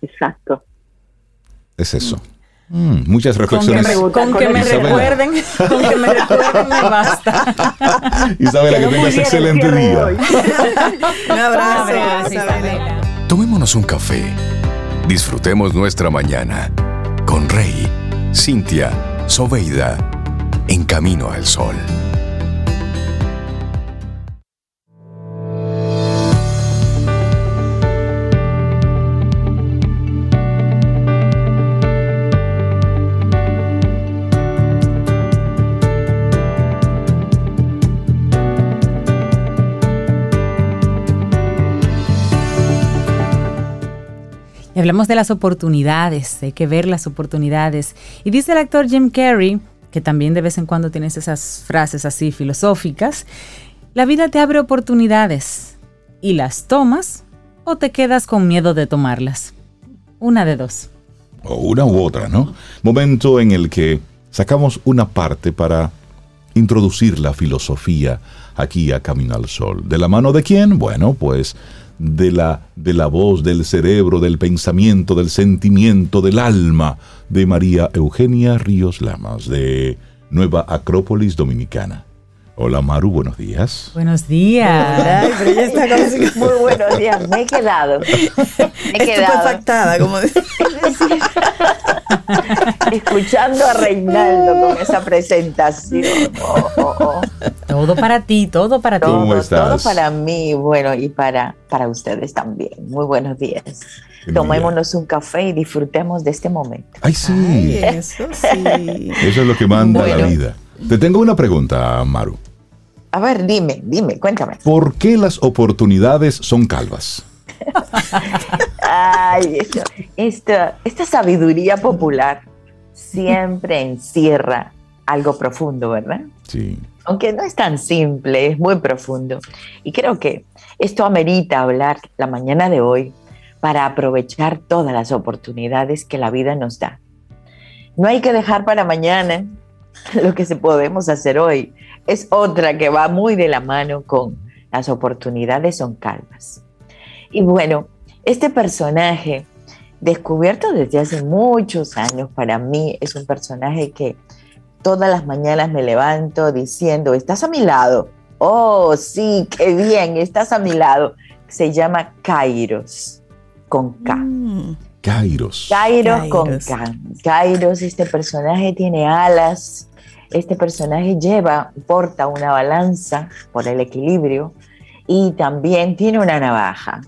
Exacto. Es eso. Mm, muchas reflexiones. Con que me, recuerden, con que me recuerden me basta. Isabela, que tengas excelente día. un abrazo, Isabela. Tomémonos un café. Disfrutemos nuestra mañana con Rey, Cintia, Soveida, en camino al sol. Hablamos de las oportunidades, hay que ver las oportunidades. Y dice el actor Jim Carrey, que también de vez en cuando tienes esas frases así filosóficas, la vida te abre oportunidades y las tomas o te quedas con miedo de tomarlas. Una de dos. O una u otra, ¿no? Momento en el que sacamos una parte para introducir la filosofía aquí a Camino al Sol. ¿De la mano de quién? Bueno, pues de la, de la voz, del cerebro, del pensamiento, del sentimiento, del alma de María Eugenia Ríos Lamas, de Nueva Acrópolis Dominicana. Hola Maru, buenos días. Buenos días. Muy buenos días. Me he quedado. Me he quedado. como Escuchando a Reinaldo con esa presentación. Oh, oh, oh. Todo para ti, todo para ti. ¿Cómo estás? Todo para mí, bueno, y para, para ustedes también. Muy buenos días. Tomémonos un café y disfrutemos de este momento. Ay, sí. eso sí. Eso es lo que manda la vida. Te tengo una pregunta, Maru. A ver, dime, dime, cuéntame. ¿Por qué las oportunidades son calvas? Ay, esta, esta sabiduría popular siempre encierra algo profundo, ¿verdad? Sí. Aunque no es tan simple, es muy profundo. Y creo que esto amerita hablar la mañana de hoy para aprovechar todas las oportunidades que la vida nos da. No hay que dejar para mañana lo que se podemos hacer hoy es otra que va muy de la mano con las oportunidades son calmas. Y bueno, este personaje, descubierto desde hace muchos años, para mí es un personaje que todas las mañanas me levanto diciendo, estás a mi lado. Oh, sí, qué bien, estás a mi lado. Se llama Kairos. con K. Mm. Kairos. Kairos. con K. Kairos, este personaje tiene alas. Este personaje lleva, porta una balanza por el equilibrio y también tiene una navaja.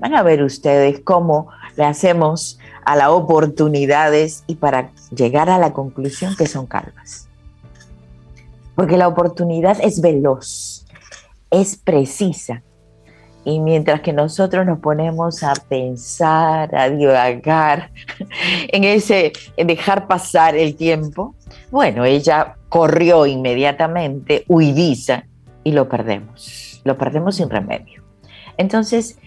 Van a ver ustedes cómo le hacemos a las oportunidades y para llegar a la conclusión que son calvas. Porque la oportunidad es veloz, es precisa. Y mientras que nosotros nos ponemos a pensar, a divagar en ese en dejar pasar el tiempo, bueno, ella corrió inmediatamente, huidiza, y lo perdemos. Lo perdemos sin remedio. Entonces,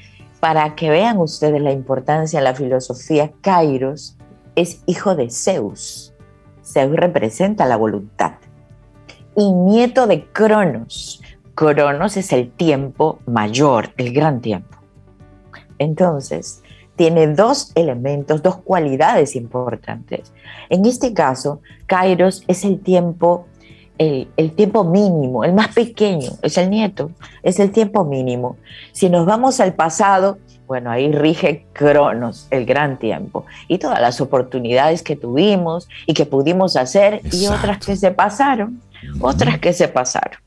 para que vean ustedes la importancia de la filosofía, Kairos es hijo de Zeus. Zeus representa la voluntad. Y nieto de Cronos. Cronos es el tiempo mayor, el gran tiempo. Entonces, tiene dos elementos, dos cualidades importantes. En este caso, Kairos es el tiempo, el, tiempo mínimo, el más pequeño, es el nieto, es el tiempo mínimo. Si nos vamos al pasado, bueno, ahí rige Cronos, el gran tiempo, y todas las oportunidades que tuvimos y que pudimos hacer y otras que se pasaron, otras que se pasaron.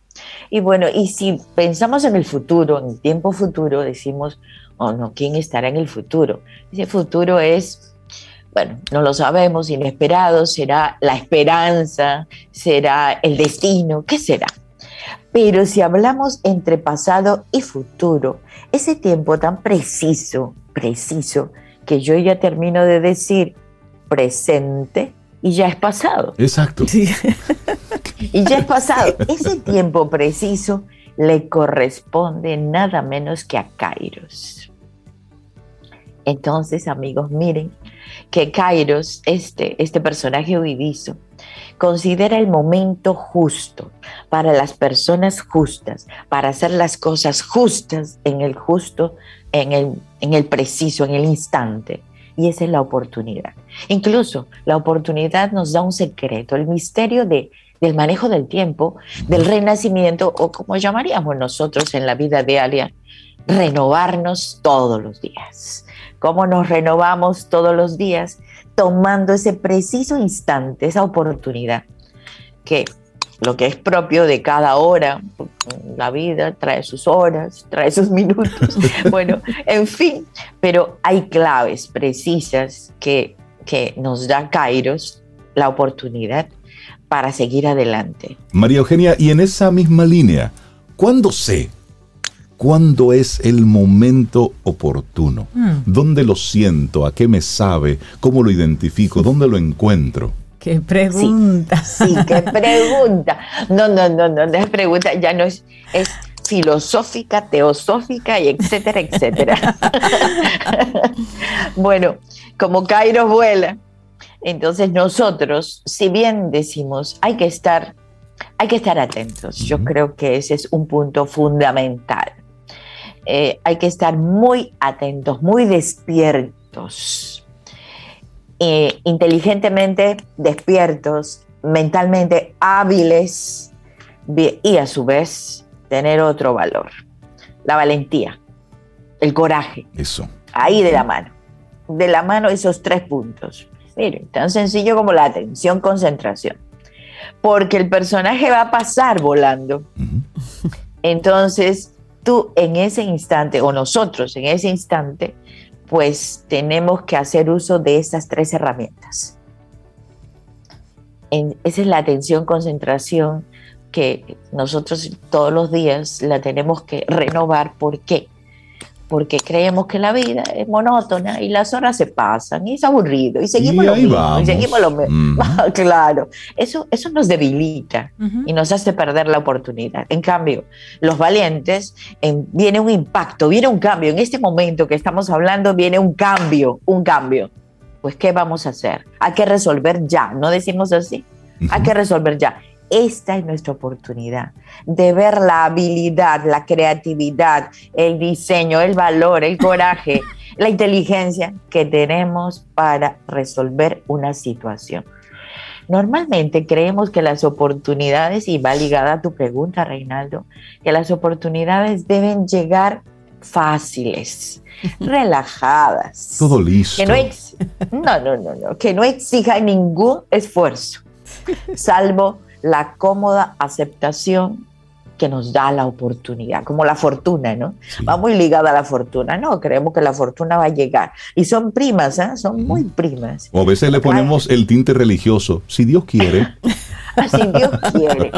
Y bueno, y si pensamos en el futuro, en el tiempo futuro, decimos, oh no, ¿quién estará en el futuro? Ese futuro es, bueno, no lo sabemos, inesperado, será la esperanza, será el destino, ¿qué será? Pero si hablamos entre pasado y futuro, ese tiempo tan preciso, preciso, que yo ya termino de decir presente y ya es pasado. Exacto. y ya es pasado. Ese tiempo preciso le corresponde nada menos que a Kairos. Entonces, amigos, miren que Kairos, este, este personaje huidizo, considera el momento justo para las personas justas, para hacer las cosas justas en el justo, en el, en el preciso, en el instante. Y esa es la oportunidad. Incluso la oportunidad nos da un secreto, el misterio de del manejo del tiempo, del renacimiento o como llamaríamos nosotros en la vida diaria, renovarnos todos los días. ¿Cómo nos renovamos todos los días? Tomando ese preciso instante, esa oportunidad, que lo que es propio de cada hora, la vida trae sus horas, trae sus minutos, bueno, en fin, pero hay claves precisas que, que nos da Kairos la oportunidad para seguir adelante. María Eugenia, y en esa misma línea, ¿cuándo sé? ¿Cuándo es el momento oportuno? Hmm. ¿Dónde lo siento? ¿A qué me sabe? ¿Cómo lo identifico? ¿Dónde lo encuentro? Qué pregunta. Sí, qué pregunta. No, no, no, no, no es pregunta, ya no es, es filosófica, teosófica y etcétera, etcétera. bueno, como Cairo vuela, entonces nosotros, si bien decimos, hay que estar, hay que estar atentos, yo creo que ese es un punto fundamental. Eh, hay que estar muy atentos, muy despiertos, eh, inteligentemente despiertos, mentalmente hábiles y a su vez tener otro valor, la valentía, el coraje. Eso. Ahí de la mano. De la mano esos tres puntos. Miren, tan sencillo como la atención, concentración. Porque el personaje va a pasar volando. Entonces, tú en ese instante, o nosotros en ese instante, pues tenemos que hacer uso de esas tres herramientas. esa es la atención, concentración que nosotros todos los días la tenemos que renovar. ¿Por qué? Porque creemos que la vida es monótona y las horas se pasan y es aburrido y seguimos lo mismo y seguimos lo mismo. claro, eso, eso nos debilita y nos hace perder la oportunidad. En cambio, los valientes, viene un impacto, viene un cambio. En este momento que estamos hablando, viene un cambio, un cambio. Pues, ¿qué vamos a hacer? Hay que resolver ya, ¿no decimos así? Hay que resolver ya. Esta es nuestra oportunidad de ver la habilidad, la creatividad, el diseño, el valor, el coraje, la inteligencia que tenemos para resolver una situación. Normalmente creemos que las oportunidades, y va ligada a tu pregunta, Reinaldo, que las oportunidades deben llegar fáciles, relajadas. Todo listo. Que no, no, no, no, no, que no exija ningún esfuerzo, salvo la cómoda aceptación que nos da la oportunidad, como la fortuna, ¿no? Va muy ligada a la fortuna, ¿no? Creemos que la fortuna va a llegar. Y son primas, ¿eh? Son muy primas. O a veces le ponemos el tinte religioso, si Dios quiere. Si Dios quiere.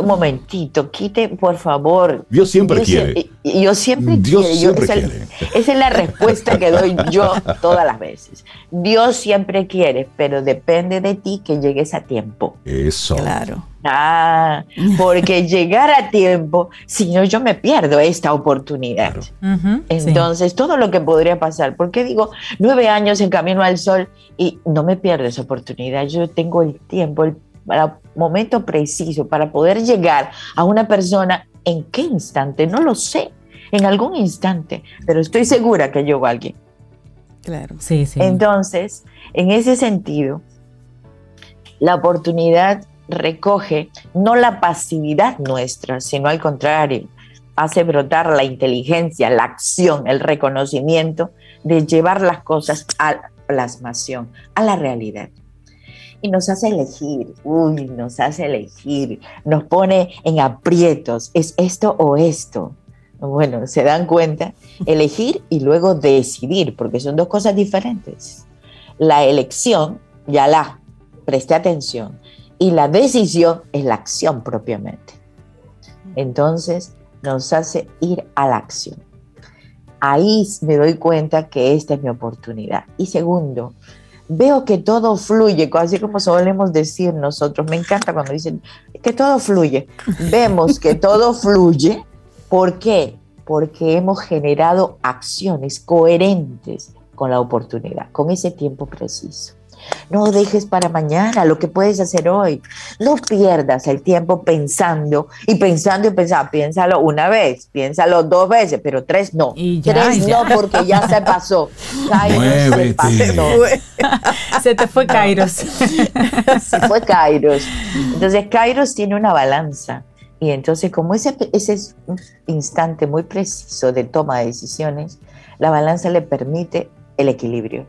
un momentito, quite, por favor. Dios siempre quiere. Yo siempre Dios Siempre quiere. esa es la respuesta que doy yo todas las veces. Dios siempre quiere, pero depende de ti que llegues a tiempo. Eso. Claro. Ah, porque llegar a tiempo, si no, yo me pierdo esta oportunidad. Entonces, todo lo que podría pasar, porque digo, nueve años en camino al sol y no me pierdo esa oportunidad. Yo tengo el tiempo, el momento preciso para poder llegar a una persona. ¿En qué instante? No lo sé. En algún instante, pero estoy segura que llegó alguien. Claro. Sí, sí. Entonces, en ese sentido, la oportunidad recoge no la pasividad nuestra, sino al contrario, hace brotar la inteligencia, la acción, el reconocimiento de llevar las cosas a la plasmación, a la realidad. Y nos hace elegir, uy, nos hace elegir, nos pone en aprietos, es esto o esto. Bueno, se dan cuenta, elegir y luego decidir, porque son dos cosas diferentes. La elección, ya la, preste atención, y la decisión es la acción propiamente. Entonces nos hace ir a la acción. Ahí me doy cuenta que esta es mi oportunidad. Y segundo, veo que todo fluye, así como solemos decir nosotros. Me encanta cuando dicen que todo fluye. Vemos que todo fluye. ¿Por qué? Porque hemos generado acciones coherentes con la oportunidad, con ese tiempo preciso. No dejes para mañana lo que puedes hacer hoy. No pierdas el tiempo pensando y pensando y pensando. Piénsalo una vez, piénsalo dos veces, pero tres no. tres no porque ya se pasó. Kairos se pasó. Se te fue Kairos. se fue Kairos. Entonces Kairos tiene una balanza. Y entonces como ese, ese es un instante muy preciso de toma de decisiones, la balanza le permite el equilibrio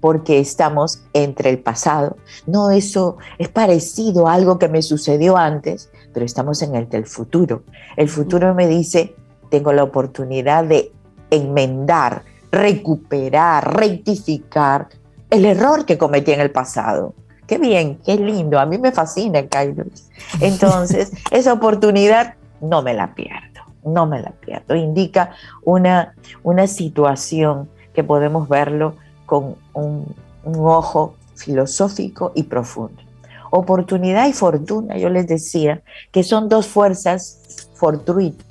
porque estamos entre el pasado. No, eso es parecido a algo que me sucedió antes, pero estamos en el del futuro. El futuro me dice, tengo la oportunidad de enmendar, recuperar, rectificar el error que cometí en el pasado. Qué bien, qué lindo, a mí me fascina, Kairos. Entonces, esa oportunidad no me la pierdo, no me la pierdo. Indica una, una situación que podemos verlo con un, ojo filosófico y profundo. Oportunidad y fortuna, yo les decía, que son dos fuerzas fortuitas,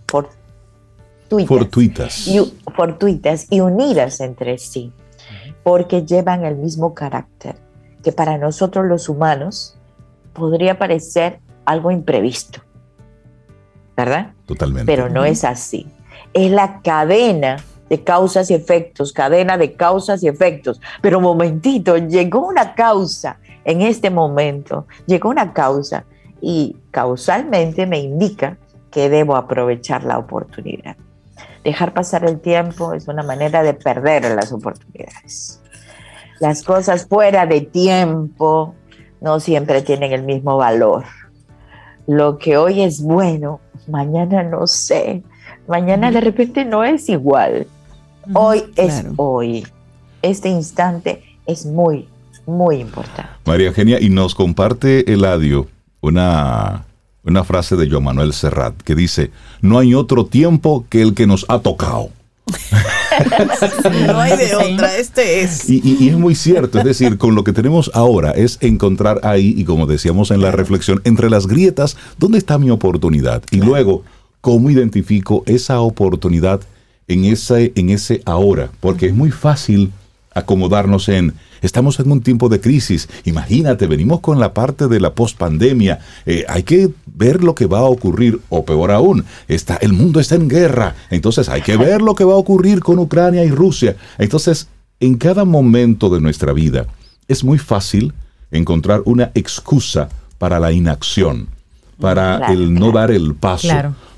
fortuitas. Y, fortuitas y unidas entre sí, porque llevan el mismo carácter, que para nosotros los humanos podría parecer algo imprevisto, ¿verdad? Totalmente. Pero no es así. Es la cadena de causas y efectos, cadena de causas y efectos. Pero momentito, llegó una causa en este momento, llegó una causa y causalmente me indica que debo aprovechar la oportunidad. Dejar pasar el tiempo es una manera de perder las oportunidades. Las cosas fuera de tiempo no siempre tienen el mismo valor. Lo que hoy es bueno, mañana no sé. Mañana de repente no es igual. Hoy es hoy. Este instante es muy, muy importante. María Eugenia, y nos comparte Eladio una, una frase de Joan Manuel Serrat que dice, no hay otro tiempo que el que nos ha tocado. no hay de otra, este es. Y, y, es muy cierto, es decir, con lo que tenemos ahora es encontrar ahí, y como decíamos en la reflexión, entre las grietas, ¿dónde está mi oportunidad? Y luego, ¿cómo identifico esa oportunidad en ese, en ese ahora, porque es muy fácil acomodarnos en, estamos en un tiempo de crisis, imagínate, venimos con la parte de la pospandemia, eh, hay que ver lo que va a ocurrir, o peor aún, está, el mundo está en guerra, entonces hay que ver lo que va a ocurrir con Ucrania y Rusia. Entonces, en cada momento de nuestra vida es muy fácil encontrar una excusa para la inacción para el no dar el paso.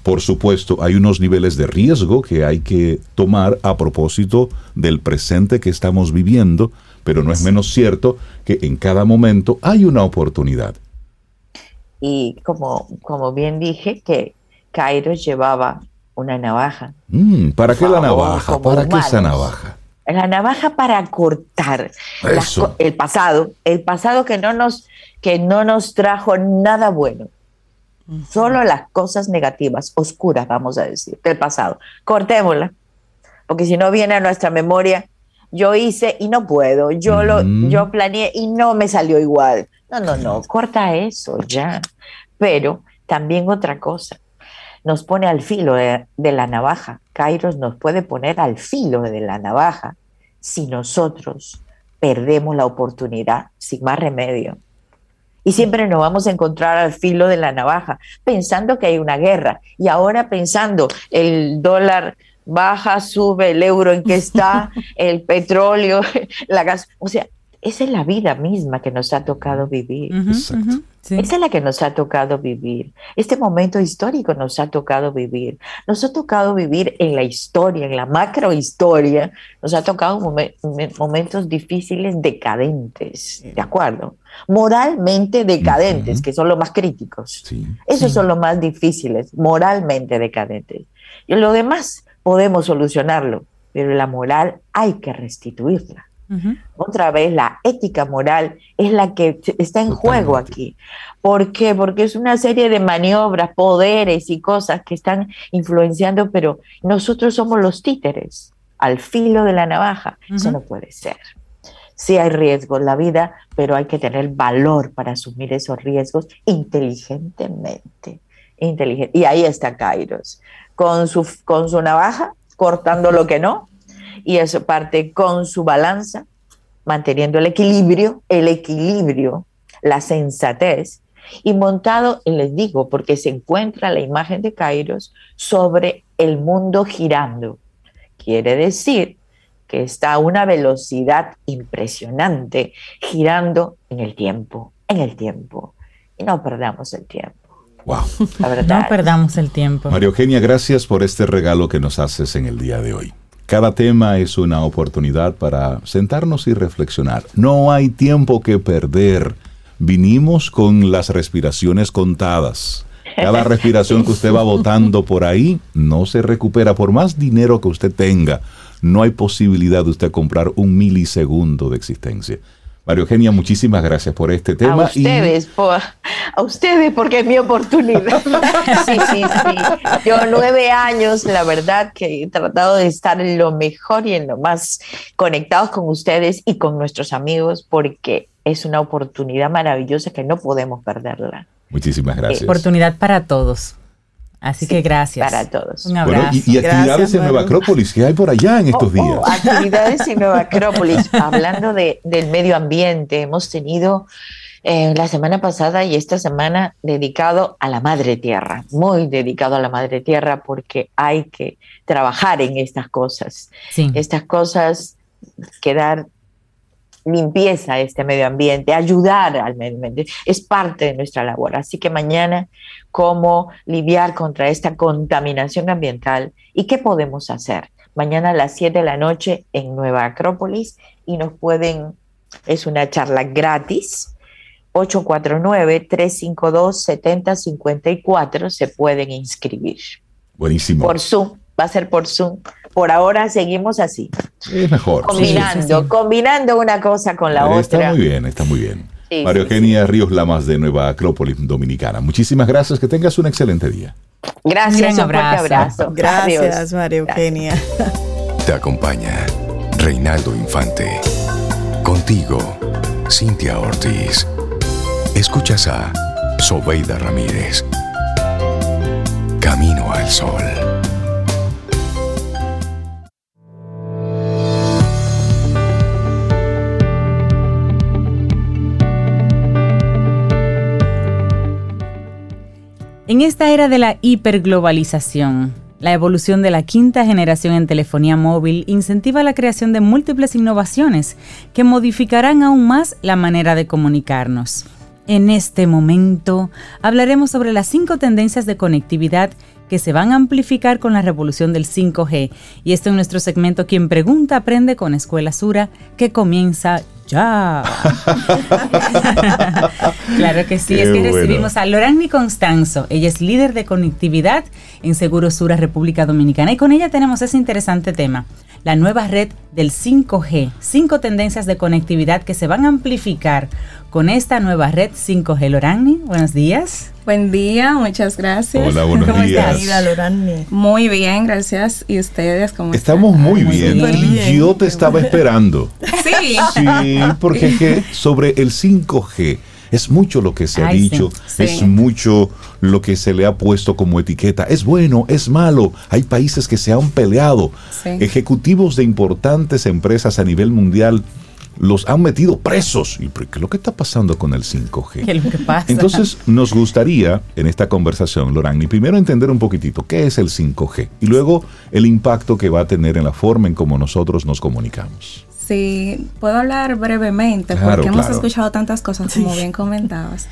Por supuesto, hay unos niveles de riesgo que hay que tomar a propósito del presente que estamos viviendo, pero no es menos cierto que en cada momento hay una oportunidad. Y como, como bien dije, que Cairo llevaba una navaja. Mm, ¿Para qué la navaja? ¿Para qué esa navaja? La navaja para cortar el pasado, el pasado que no nos, que no nos trajo nada bueno. Solo las cosas negativas, oscuras, vamos a decir, del pasado. Cortémosla, porque si no viene a nuestra memoria, yo hice y no puedo, yo, lo, yo planeé y no me salió igual. No, no, no, corta eso ya. Pero también otra cosa, nos pone al filo de, la navaja. Kairos nos puede poner al filo de la navaja si nosotros perdemos la oportunidad sin más remedio. Y siempre nos vamos a encontrar al filo de la navaja, pensando que hay una guerra. Y ahora pensando, el dólar baja, sube, el euro en que está, el petróleo, la gas. O sea, esa es la vida misma que nos ha tocado vivir. Esa es la que nos ha tocado vivir. Este momento histórico nos ha tocado vivir. Nos ha tocado vivir en la historia, en la macrohistoria. Nos ha tocado momentos difíciles, decadentes, ¿de acuerdo? Moralmente decadentes, que son los más críticos. Esos son los más difíciles, moralmente decadentes. Y lo demás podemos solucionarlo, pero la moral hay que restituirla. Otra vez, la ética moral es la que está en juego aquí. ¿Por qué? Porque es una serie de maniobras, poderes y cosas que están influenciando, pero nosotros somos los títeres, al filo de la navaja. Eso no puede ser. Sí hay riesgos en la vida, pero hay que tener valor para asumir esos riesgos inteligentemente. Inteligente. Y ahí está Kairos, con su, con su navaja, cortando lo que no, y eso parte con su balanza, manteniendo el equilibrio, el equilibrio, la sensatez, y montado, les digo, porque se encuentra la imagen de Kairos sobre el mundo girando. Quiere decir que está a una velocidad impresionante, girando en el tiempo, en el tiempo. Y no perdamos el tiempo. Wow. No perdamos el tiempo. María Eugenia, gracias por este regalo que nos haces en el día de hoy. Cada tema es una oportunidad para sentarnos y reflexionar. No hay tiempo que perder. Vinimos con las respiraciones contadas. Cada respiración que usted va botando por ahí no se recupera. Por más dinero que usted tenga, no hay posibilidad de usted comprar un milisegundo de existencia. María Eugenia, muchísimas gracias por este tema. A ustedes, a ustedes porque es mi oportunidad. sí, sí, sí. Yo nueve años, la verdad que he tratado de estar en lo mejor y en lo más conectados con ustedes y con nuestros amigos porque es una oportunidad maravillosa que no podemos perderla. Muchísimas gracias. Oportunidad para todos. Así que gracias. Para todos. Un abrazo. y, actividades en Nueva Acrópolis, ¿qué hay por allá en estos oh, oh, días? actividades en Nueva Acrópolis. Hablando de, del medio ambiente, hemos tenido eh, la semana pasada y esta semana dedicado a la madre tierra, muy dedicado a la madre tierra porque hay que trabajar en estas cosas. Estas cosas quedar limpieza a este medio ambiente, ayudar al medio ambiente, es parte de nuestra labor. Así que mañana, cómo lidiar contra esta contaminación ambiental y qué podemos hacer. Mañana a las 7 de la noche en Nueva Acrópolis y nos pueden, es una charla gratis, 849-352-7054, se pueden inscribir. Buenísimo. Por Zoom, va a ser por Zoom por ahora seguimos así. Es mejor. Combinando, combinando una cosa con la otra. Está muy bien, está muy bien. María Eugenia Ríos Lamas de Nueva Acrópolis Dominicana. Muchísimas gracias, que tengas un excelente día. Gracias, un, abrazo. abrazo. Gracias, María Eugenia. Te acompaña Reinaldo Infante. Contigo, Cintia Ortiz. Escuchas a Sobeida Ramírez. Camino al Sol. En esta era de la hiperglobalización, la evolución de la quinta generación en telefonía móvil incentiva la creación de múltiples innovaciones que modificarán aún más la manera de comunicarnos. En este momento hablaremos sobre las cinco tendencias de conectividad que se van a amplificar con la revolución del 5G. Y esto en nuestro segmento Quien Pregunta Aprende con Escuela Sura, que comienza ya. claro que sí, es que recibimos a Lorani Constanzo. Ella es líder de conectividad en Seguro Sura, República Dominicana. Y con ella tenemos ese interesante tema la nueva red del 5G. Cinco tendencias de conectividad que se van a amplificar con esta nueva red 5G. Lorani, buenos días. Buen día, muchas gracias. Hola, buenos ¿Cómo días. estás, Lorani? Muy bien, gracias. ¿Y ustedes cómo Estamos están? muy Muy bien. bien. Yo te estaba esperando. Sí. Sí, porque es que sobre el 5G es mucho lo que se ha Ay, dicho, Sí. es mucho lo que se le ha puesto como etiqueta. Es bueno, es malo. Hay países que se han peleado. Sí. Ejecutivos de importantes empresas a nivel mundial los han metido presos. ¿Y por qué es lo que está pasando con el 5G? ¿Qué es lo que pasa? Entonces, nos gustaría en esta conversación, Lorani, primero entender un poquitito qué es el 5G y luego el impacto que va a tener en la forma en cómo nosotros nos comunicamos. Sí, puedo hablar brevemente Claro, porque hemos claro. escuchado tantas cosas como bien comentabas.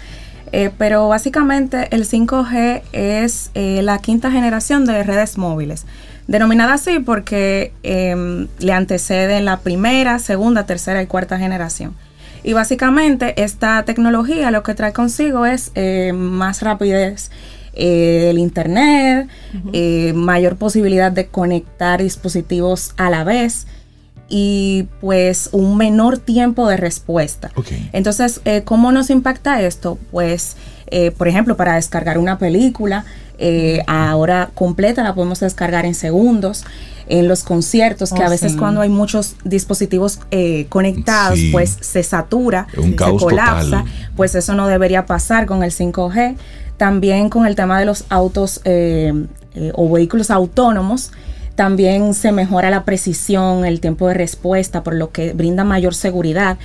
Eh, pero básicamente el 5G es eh, la quinta generación de redes móviles. Denominada así porque eh, le anteceden la primera, segunda, tercera y cuarta generación. Y básicamente esta tecnología lo que trae consigo es eh, más rapidez eh, el internet, eh, mayor posibilidad de conectar dispositivos a la vez y pues un menor tiempo de respuesta. Ok. Entonces, eh, ¿cómo nos impacta esto? Pues, eh, por ejemplo, para descargar una película, eh, ahora completa la podemos descargar en segundos. En los conciertos, que Oh, a veces sí. cuando hay muchos dispositivos eh, conectados, Sí. pues se satura, Un se caos colapsa. total. Pues eso no debería pasar con el 5G. También con el tema de los autos eh, eh, o vehículos autónomos. También se mejora la precisión, el tiempo de respuesta, por lo que brinda mayor seguridad.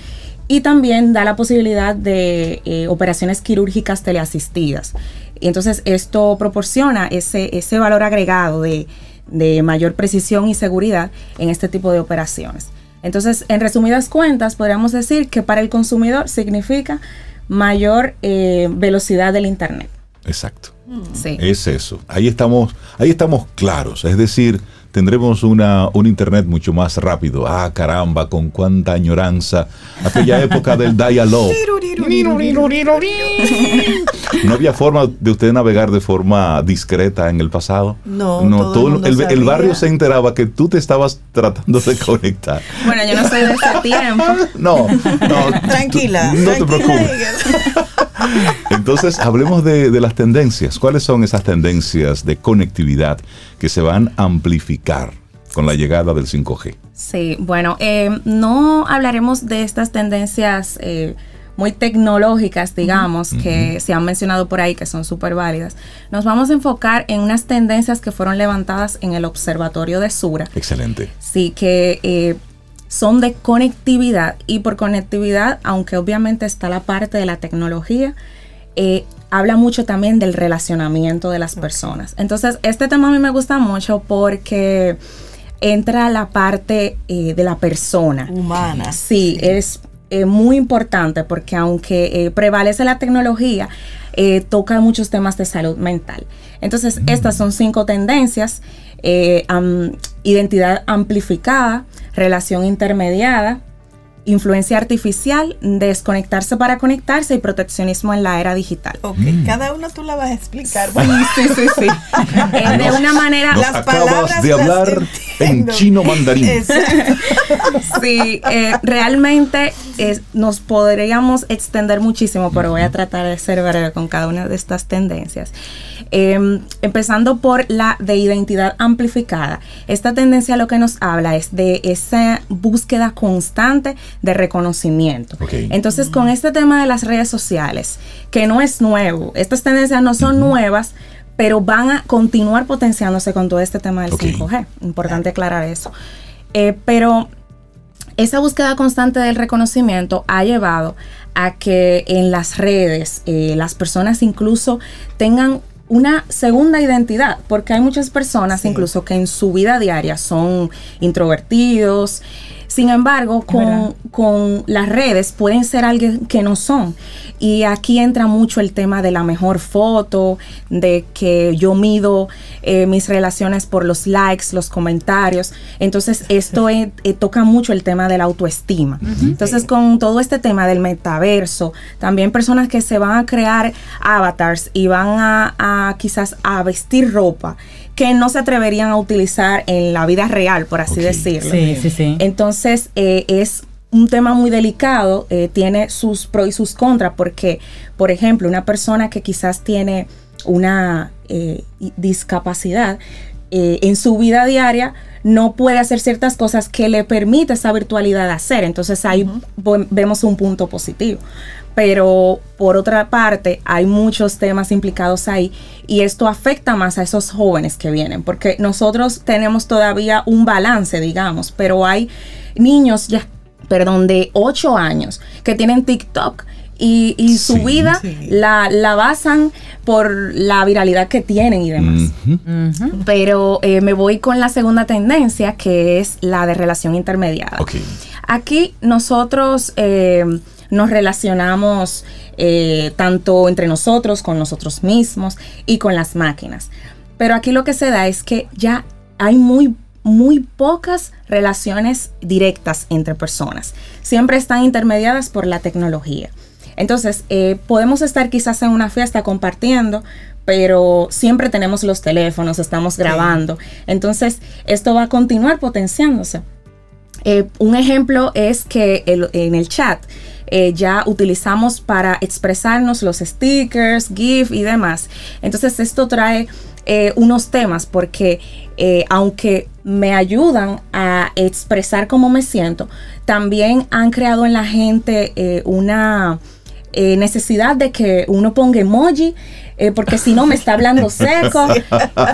Y también da la posibilidad de eh, operaciones quirúrgicas teleasistidas. Entonces esto proporciona ese, ese valor agregado de, de mayor precisión y seguridad en este tipo de operaciones. Entonces, en resumidas cuentas, podríamos decir que para el consumidor significa mayor eh, velocidad del Internet. Exacto. Sí. Es eso. Ahí estamos, ahí estamos claros. Es decir, tendremos una, un internet mucho más rápido. Ah, caramba, con cuánta añoranza. Aquella época del dial-up. ¿No había forma de usted navegar de forma discreta en el pasado? No, todo el mundo el, el sabía. barrio se enteraba que tú te estabas tratando de conectar. Bueno, yo no soy de ese tiempo. No, no. Tranquila, No te preocupes. Entonces, hablemos de, de las tendencias. ¿Cuáles son esas tendencias de conectividad que se van a amplificar con la llegada del 5G? Sí, bueno, eh, no hablaremos de estas tendencias eh, muy tecnológicas, digamos, que se han mencionado por ahí, que son súper válidas. Nos vamos a enfocar en unas tendencias que fueron levantadas en el Observatorio de Sura. Excelente. Sí, que eh, son de conectividad y por conectividad, aunque obviamente está la parte de la tecnología, eh, habla mucho también del relacionamiento de las personas. Entonces, este tema a mí me gusta mucho porque entra la parte eh, de la persona. Humana. Sí, es eh, muy importante porque aunque eh, prevalece la tecnología, toca muchos temas de salud mental. Entonces, estas son cinco tendencias. identidad amplificada, relación intermediada, influencia artificial, desconectarse para conectarse y proteccionismo en la era digital. Ok, Mm. cada una tú la vas a explicar. Sí, sí, sí. Eh, de una manera... Nos Las acabas palabras de las hablar en chino mandarín. Sí, eh, realmente eh, nos podríamos extender muchísimo, pero voy a tratar de ser breve con cada una de estas tendencias. Eh, empezando por la de identidad amplificada. Esta tendencia lo que nos habla es de esa búsqueda constante de reconocimiento. Entonces, con este tema de las redes sociales, que no es nuevo, estas tendencias no son nuevas, pero van a continuar potenciándose con todo este tema del Ok. 5G. Importante aclarar eso. Eh, pero esa búsqueda constante del reconocimiento ha llevado a que en las redes eh, las personas incluso tengan una segunda identidad, porque hay muchas personas Sí. incluso que en su vida diaria son introvertidos, Sin embargo, con, con, las redes pueden ser alguien que no son. Y aquí entra mucho el tema de la mejor foto, de que yo mido eh, mis relaciones por los likes, los comentarios. Entonces, esto toca mucho el tema de la autoestima. Entonces, con todo este tema del metaverso, también personas que se van a crear avatars y van a, quizás a vestir ropa que no se atreverían a utilizar en la vida real, por así decirlo. Sí, sí, sí. Entonces, eh, es un tema muy delicado, eh, tiene sus pros y sus contras, porque, por ejemplo, una persona que quizás tiene una eh, discapacidad en su vida diaria no puede hacer ciertas cosas que le permite esa virtualidad hacer. Entonces ahí vemos un punto positivo pero por otra parte hay muchos temas implicados ahí y esto afecta más a esos jóvenes que vienen, porque nosotros tenemos todavía un balance, digamos, pero hay niños ya, perdón, de 8 años que tienen TikTok. Y, su vida La, la, basan por la viralidad que tienen y demás. Pero eh, me voy con la segunda tendencia, que es la de relación intermediada. Aquí nosotros eh, nos relacionamos eh, tanto entre nosotros, con nosotros mismos y con las máquinas. Pero aquí lo que se da es que ya hay muy muy pocas relaciones directas entre personas. Siempre están intermediadas por la tecnología. Entonces, eh, podemos estar quizás en una fiesta compartiendo, pero siempre tenemos los teléfonos, estamos grabando. Entonces, esto va a continuar potenciándose. Eh, un ejemplo es que en el chat eh, ya utilizamos para expresarnos los stickers, GIF y demás. Entonces esto trae eh, unos temas porque eh, aunque me ayudan a expresar cómo me siento, también han creado en la gente una necesidad de que uno ponga emoji eh, porque si no me está hablando seco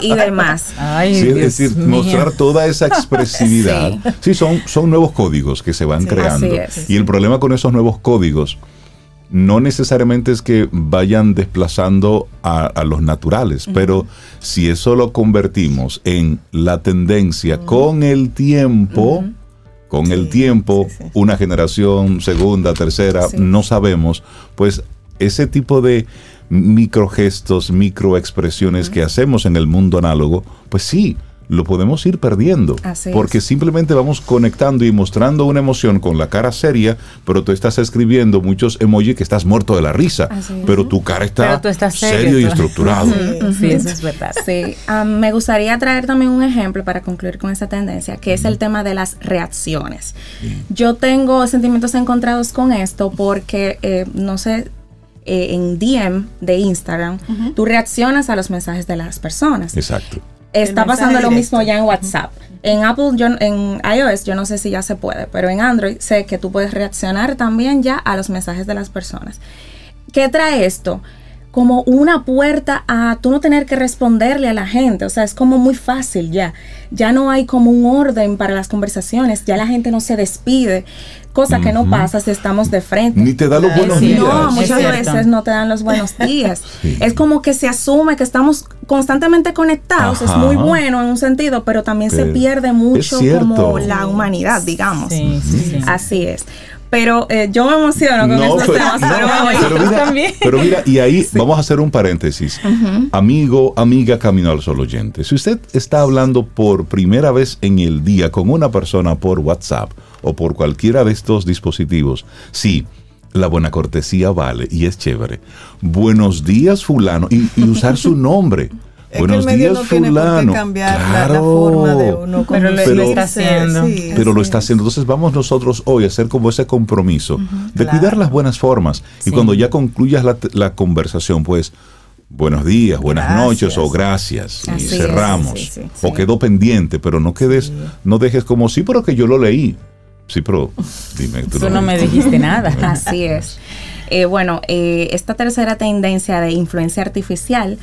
y demás. es decir, mostrar toda esa expresividad. sí. son, son nuevos códigos que se van creando. Y el problema con esos nuevos códigos no necesariamente es que vayan desplazando a, los naturales, pero si eso lo convertimos en la tendencia con el tiempo, con el tiempo, una generación, segunda, tercera, no sabemos, pues ese tipo de microgestos, microexpresiones que hacemos en el mundo análogo, pues sí, lo podemos ir perdiendo. porque simplemente vamos conectando y mostrando una emoción con la cara seria, pero tú estás escribiendo muchos emojis que estás muerto de la risa, pero tu cara está serio, y estructurado. Sí, eso es verdad. Sí, me gustaría traer también un ejemplo para concluir con esa tendencia, que es el tema de las reacciones. Yo tengo sentimientos encontrados con esto porque, eh, no sé eh, en DM de Instagram, tú reaccionas a los mensajes de las personas. Exacto. Está pasando lo mismo ya en WhatsApp. En Apple, yo, en iOS, yo no sé si ya se puede, pero en Android sé que tú puedes reaccionar también ya a los mensajes de las personas. ¿Qué trae esto? Como una puerta a tú no tener que responderle a la gente. O sea, es como muy fácil ya. Ya no hay como un orden para las conversaciones. Ya la gente no se despide cosa que no pasa si estamos de frente. Ni te da los buenos días. No, muchas veces no te dan los buenos días. Es como que se asume que estamos constantemente conectados, es muy bueno en un sentido, pero también se pierde mucho como la humanidad, digamos. Así es. Pero eh, yo me emociono con estos pues, temas. pero, mira, y ahí vamos a hacer un paréntesis. Amigo, amiga Camino al Sol oyente, si usted está hablando por primera vez en el día con una persona por WhatsApp o por cualquiera de estos dispositivos, sí, la buena cortesía vale y es chévere. Buenos días fulano y, usar su nombre. Buenos días, fulano. claro, pero, lo está haciendo. pero lo está haciendo. Entonces vamos nosotros hoy a hacer como ese compromiso de cuidar las buenas formas. Y cuando ya concluyas la, conversación, pues, buenos días, buenas noches o gracias. y cerramos. o quedó pendiente, pero no quedes, no dejes como sí, pero que yo lo leí. Sí, pero dime. Tú, no, me dijiste nada. Así es. Eh, bueno, eh, esta tercera tendencia de influencia artificial,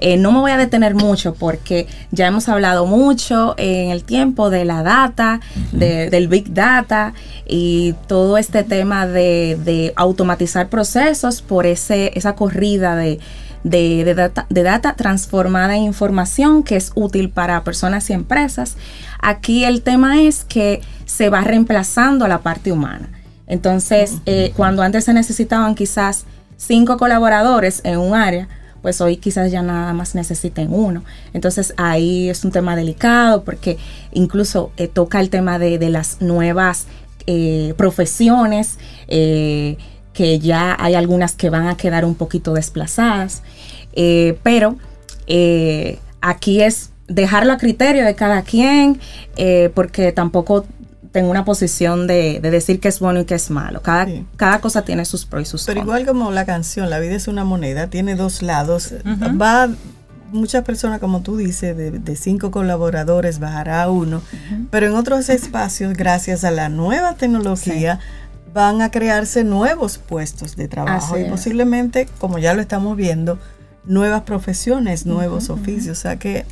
eh, no me voy a detener mucho porque ya hemos hablado mucho en el tiempo de la data, del big data y todo este tema de, automatizar procesos por ese, esa corrida de, de, data, de data transformada en información que es útil para personas y empresas. Aquí el tema es que se va reemplazando la parte humana. Entonces, eh, cuando antes se necesitaban quizás cinco colaboradores en un área, pues hoy quizás ya nada más necesiten uno. Entonces ahí es un tema delicado porque incluso eh, toca el tema de, las nuevas eh, profesiones, que ya hay algunas que van a quedar un poquito desplazadas, pero aquí es dejarlo a criterio de cada quien, porque tampoco tengo una posición de, decir que es bueno y que es malo. Cada, cada cosa tiene sus pros y sus Pero igual como la canción, la vida es una moneda, tiene dos lados. Va muchas personas, como tú dices, de, cinco colaboradores bajará a uno, pero en otros espacios, gracias a la nueva tecnología, van a crearse nuevos puestos de trabajo y posiblemente, como ya lo estamos viendo, nuevas profesiones, nuevos oficios. O sea que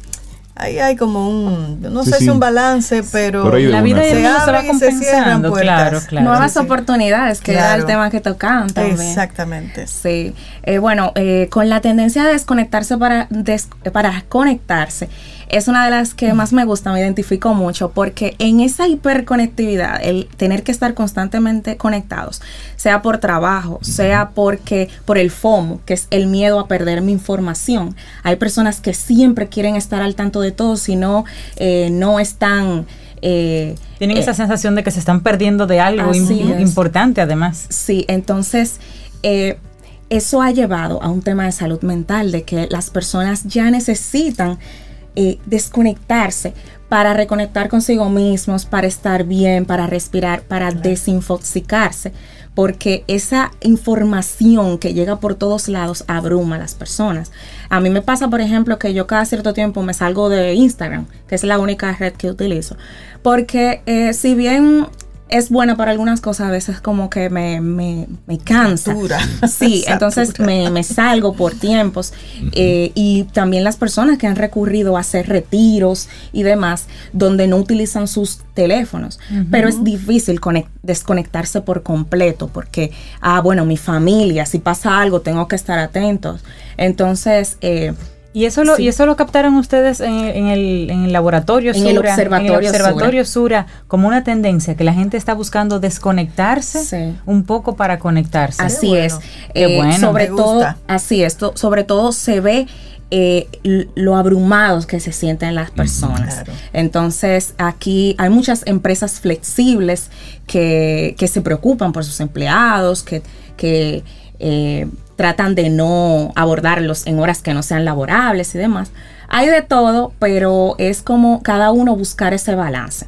Ahí hay como un, no sé si un balance, pero la vida y el mundo se va compensando, claro, claro. Nuevas oportunidades, que era el tema que tocaban también. Exactamente. Sí. Eh, bueno, eh, con la tendencia a desconectarse para, para conectarse, es una de las que más me gusta, me identifico mucho, porque en esa hiperconectividad, el tener que estar constantemente conectados, sea por trabajo, sea porque por el FOMO, que es el miedo a perder mi información. Hay personas que siempre quieren estar al tanto de todo, si no, eh, no están... Eh, Tienen esa eh, sensación de que se están perdiendo de algo importante además. Sí, entonces eso ha llevado a un tema de salud mental, de que las personas ya necesitan eh, desconectarse para reconectar consigo mismos, para estar bien, para respirar, para desinfoxicarse, porque esa información que llega por todos lados abruma a las personas. A mí me pasa, por ejemplo, que yo cada cierto tiempo me salgo de Instagram, que es la única red que utilizo, porque eh, si bien es buena para algunas cosas, a veces como que me, me, me cansa. Sí, entonces me, me, salgo por tiempos. Eh, y también las personas que han recurrido a hacer retiros y demás, donde no utilizan sus teléfonos. Pero es difícil desconectarse por completo, porque, ah, bueno, mi familia, si pasa algo, tengo que estar atentos. Entonces, eh, y eso lo, y eso lo captaron ustedes en, el, en el, laboratorio en el observatorio, Sura. como una tendencia que la gente está buscando desconectarse un poco para conectarse. Así es. Eh, sobre todo, así es. sobre todo se ve eh, lo abrumados que se sienten las personas. Entonces, aquí hay muchas empresas flexibles que, que se preocupan por sus empleados, que, que eh, tratan de no abordarlos en horas que no sean laborables y demás. Hay de todo, pero es como cada uno buscar ese balance.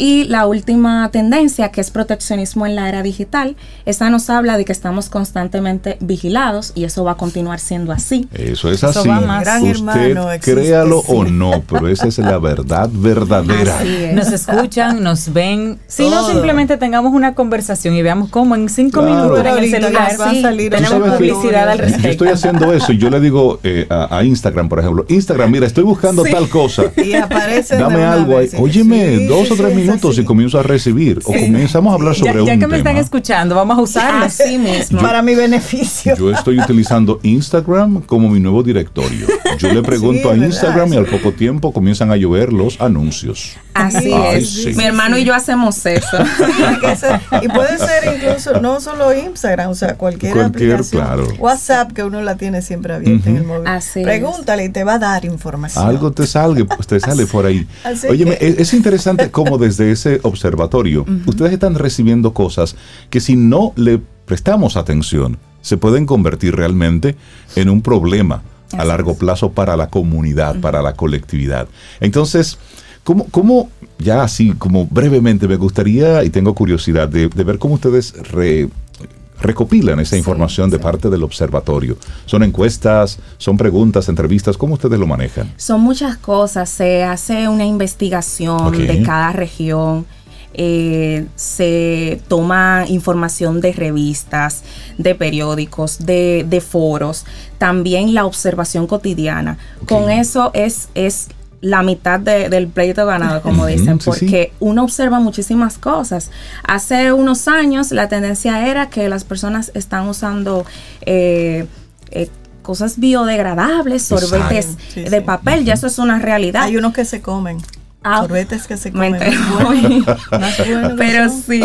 Y la última tendencia, que es proteccionismo en la era digital, esta nos habla de que estamos constantemente vigilados y eso va a continuar siendo así. Eso es así. Usted créalo o no, pero esa es la verdad verdadera. Nos escuchan, nos ven. Si no simplemente tengamos una conversación y veamos cómo en cinco minutos en el celular va a salir tenemos publicidad al respecto. Yo estoy haciendo eso y yo le digo eh, a, Instagram, por ejemplo, Instagram, mira, estoy buscando tal cosa. Y aparece Dame algo ahí. Óyeme, dos o tres minutos y comienzo a recibir. O comenzamos a hablar sobre ya, un Ya que me están escuchando, vamos a usarlo así mismo. para mi beneficio. Yo estoy utilizando Instagram como mi nuevo directorio. Yo le pregunto a Instagram y al poco tiempo comienzan a llover los anuncios. Así es. Mi hermano y yo hacemos eso. y puede ser incluso no solo Instagram, o sea, cualquier, aplicación. WhatsApp que uno la tiene siempre abierta en el móvil. Pregúntale y te va a dar información. Algo te salga, te sale por ahí. Oye, es, interesante cómo desde ese observatorio ustedes están recibiendo cosas que si no le prestamos atención se pueden convertir realmente en un problema a largo plazo para la comunidad, para la colectividad. Entonces, ¿Cómo, ¿Cómo, ya así como brevemente, me gustaría y tengo curiosidad de, ver cómo ustedes recopilan esa información de parte del observatorio? ¿Son encuestas, son preguntas, entrevistas? ¿Cómo ustedes lo manejan? Son muchas cosas. Se hace una investigación de cada región. Eh, se toma información de revistas, de periódicos, de, de foros, también la observación cotidiana. Con eso es, es la mitad del pleito ganado, como dicen, porque uno observa muchísimas cosas. Hace unos años la tendencia era que las personas están usando eh, eh, cosas biodegradables, sorbetes de papel, ya eso es una realidad. Hay unos que se comen. Ah, sorbetes que se comen. Pero sí,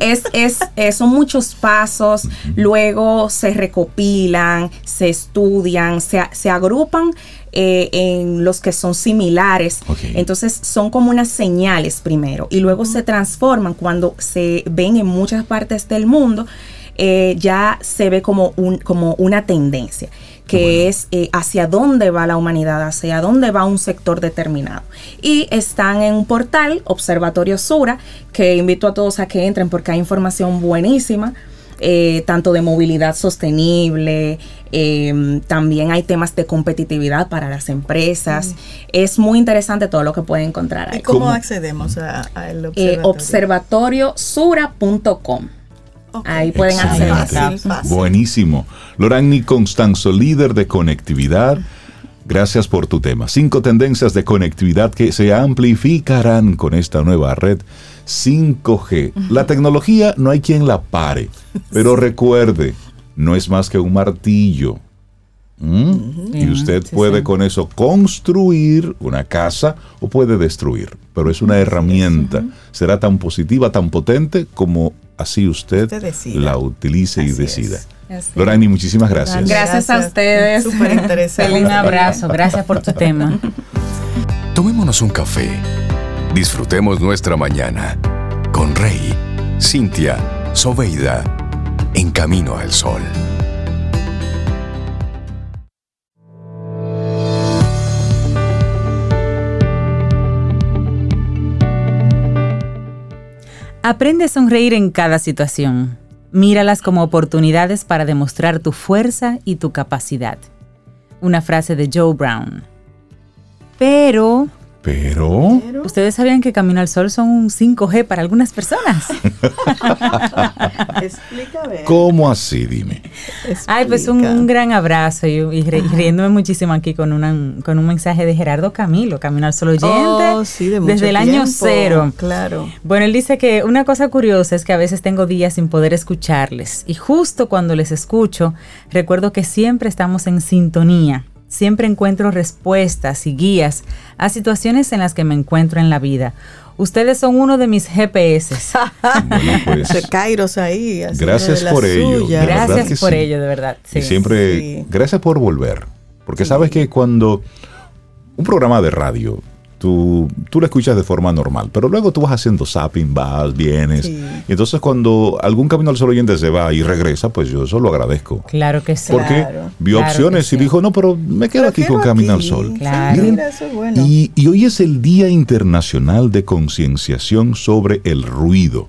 es, es, son muchos pasos, luego se recopilan, se estudian, se, se agrupan eh, en los que son similares. Entonces son como unas señales primero y luego se transforman cuando se ven en muchas partes del mundo. Eh, ya se ve como, un, como una tendencia que es eh, hacia dónde va la humanidad, hacia dónde va un sector determinado. Y están en un portal, Observatorio Sura, que invito a todos a que entren porque hay información buenísima. Eh, tanto de movilidad sostenible, em, también hay temas de competitividad para las empresas. Es muy interesante todo lo que pueden encontrar ahí. ¿Y cómo, accedemos al observatorio? observatoriosura.com. Ahí pueden acceder. Buenísimo. Lorani Constanzo, líder de conectividad. Gracias por tu tema. Cinco tendencias de conectividad que se amplificarán con esta nueva red 5G. La tecnología no hay quien la pare, pero recuerde, no es más que un martillo. ¿Mm? Y usted puede con eso construir una casa o puede destruir, pero es una herramienta. Será tan positiva, tan potente como así usted, la utilice y decida. Lorani, muchísimas gracias. Gracias, a ustedes. Súper interesante. Un abrazo. Gracias por tu tema. Tomémonos un café. Disfrutemos nuestra mañana con Rey, Cintia, Soveida, en camino al sol. Aprende a sonreír en cada situación. Míralas como oportunidades para demostrar tu fuerza y tu capacidad. Una frase de Joe Brown. Pero pero... Ustedes sabían que Camino al Sol son un 5G para algunas personas. Explícame. ¿Cómo así? Dime. Ay, pues un, gran abrazo y, riéndome muchísimo aquí con, con un mensaje de Gerardo Camilo, Camino al Sol oyente, oh, desde el año cero. Claro. Bueno, él dice que una cosa curiosa es que a veces tengo días sin poder escucharles y justo cuando les escucho, recuerdo que siempre estamos en sintonía siempre encuentro respuestas y guías a situaciones en las que me encuentro en la vida. Ustedes son uno de mis GPS. bueno, pues, ahí. Gracias por ello. Gracias por ello, de verdad. Y siempre, gracias por volver. Porque sabes que cuando un programa de radio tú, tú lo escuchas de forma normal, pero luego tú vas haciendo zapping, vas, vienes. Y entonces cuando algún camino al sol oyente se va y regresa, pues yo eso lo agradezco. Claro que sí. Porque vio opciones y dijo, no, pero me quedo aquí con Camino al Sol. Claro. y, y hoy es el Día Internacional de Concienciación sobre el Ruido,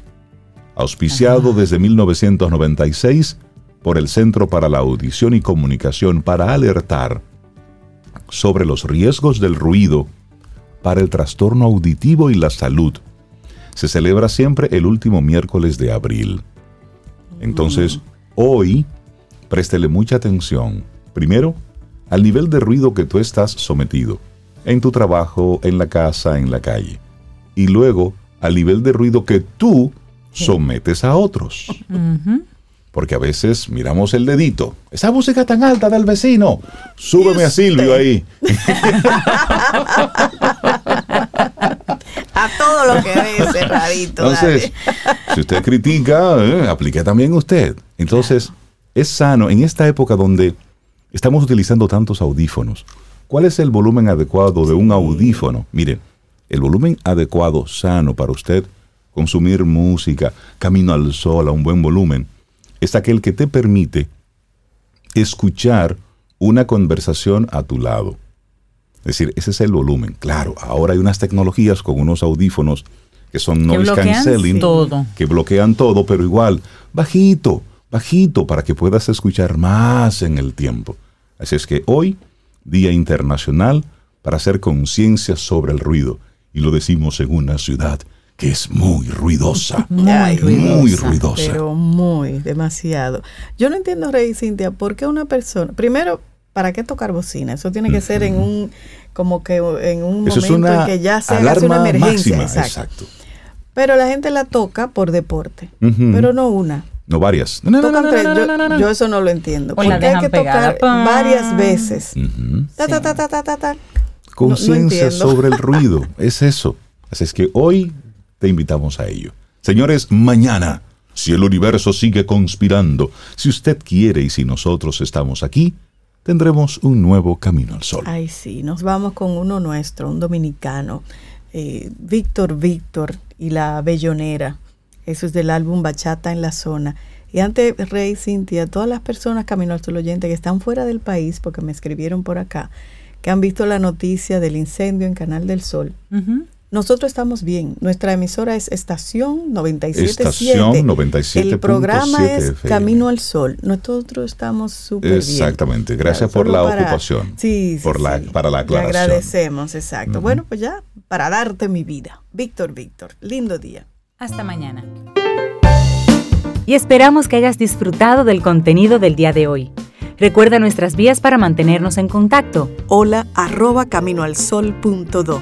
auspiciado desde 1996 por el Centro para la Audición y Comunicación para alertar sobre los riesgos del ruido para el trastorno auditivo y la salud. Se celebra siempre el último miércoles de abril. Entonces, hoy, préstele mucha atención. Primero, al nivel de ruido que tú estás sometido, en tu trabajo, en la casa, en la calle. Y luego, al nivel de ruido que tú sometes a otros. Porque a veces miramos el dedito. Esa música tan alta del vecino. Súbeme a Silvio ahí. a todo lo que ve ese rarito. Entonces, si usted critica, eh, aplique también usted. Entonces, es sano en esta época donde estamos utilizando tantos audífonos. ¿Cuál es el volumen adecuado de un audífono? Miren, el volumen adecuado, sano para usted consumir música, camino al sol a un buen volumen es aquel que te permite escuchar una conversación a tu lado. Es decir, ese es el volumen. Claro, ahora hay unas tecnologías con unos audífonos que son noise cancelling, que bloquean todo, pero igual, bajito, bajito, para que puedas escuchar más en el tiempo. Así es que hoy, Día Internacional para hacer conciencia sobre el ruido, y lo decimos en una ciudad que es muy ruidosa. Muy ruidosa. Pero muy, demasiado. Yo no entiendo, Rey Cintia, por qué una persona, primero, ¿para qué tocar bocina? Eso tiene que ser en un, como que en un momento en que ya se hace una emergencia. exacto. Pero la gente la toca por deporte, pero no una. No, varias. Tocan tres. Yo, yo eso no lo entiendo. La Porque hay que pegada. tocar varias veces. Ta, ta, ta, ta, ta, ta, ta. Conciencia sobre el ruido. Es eso. Así es que hoy te invitamos a ello. Señores, mañana, si el universo sigue conspirando, si usted quiere y si nosotros estamos aquí, tendremos un nuevo camino al sol. Ay, sí, nos vamos con uno nuestro, un dominicano, eh, Víctor Víctor y la Bellonera. Eso es del álbum Bachata en la Zona. Y antes, Rey, Cintia, todas las personas Camino al Sol oyente que están fuera del país, porque me escribieron por acá, que han visto la noticia del incendio en Canal del Sol. Nosotros estamos bien. Nuestra emisora es Estación 97.7. Estación 97.7 El programa es FM. Camino al Sol. Nosotros estamos súper bien. Exactamente. Gracias Claro, por la para- ocupación. Sí, sí, Por la- sí. para la Le aclaración. agradecemos, exacto. Bueno, pues ya, para darte mi vida. Víctor, Víctor, lindo día. Hasta mañana. Y esperamos que hayas disfrutado del contenido del día de hoy. Recuerda nuestras vías para mantenernos en contacto. Hola, arroba caminoalsol.do.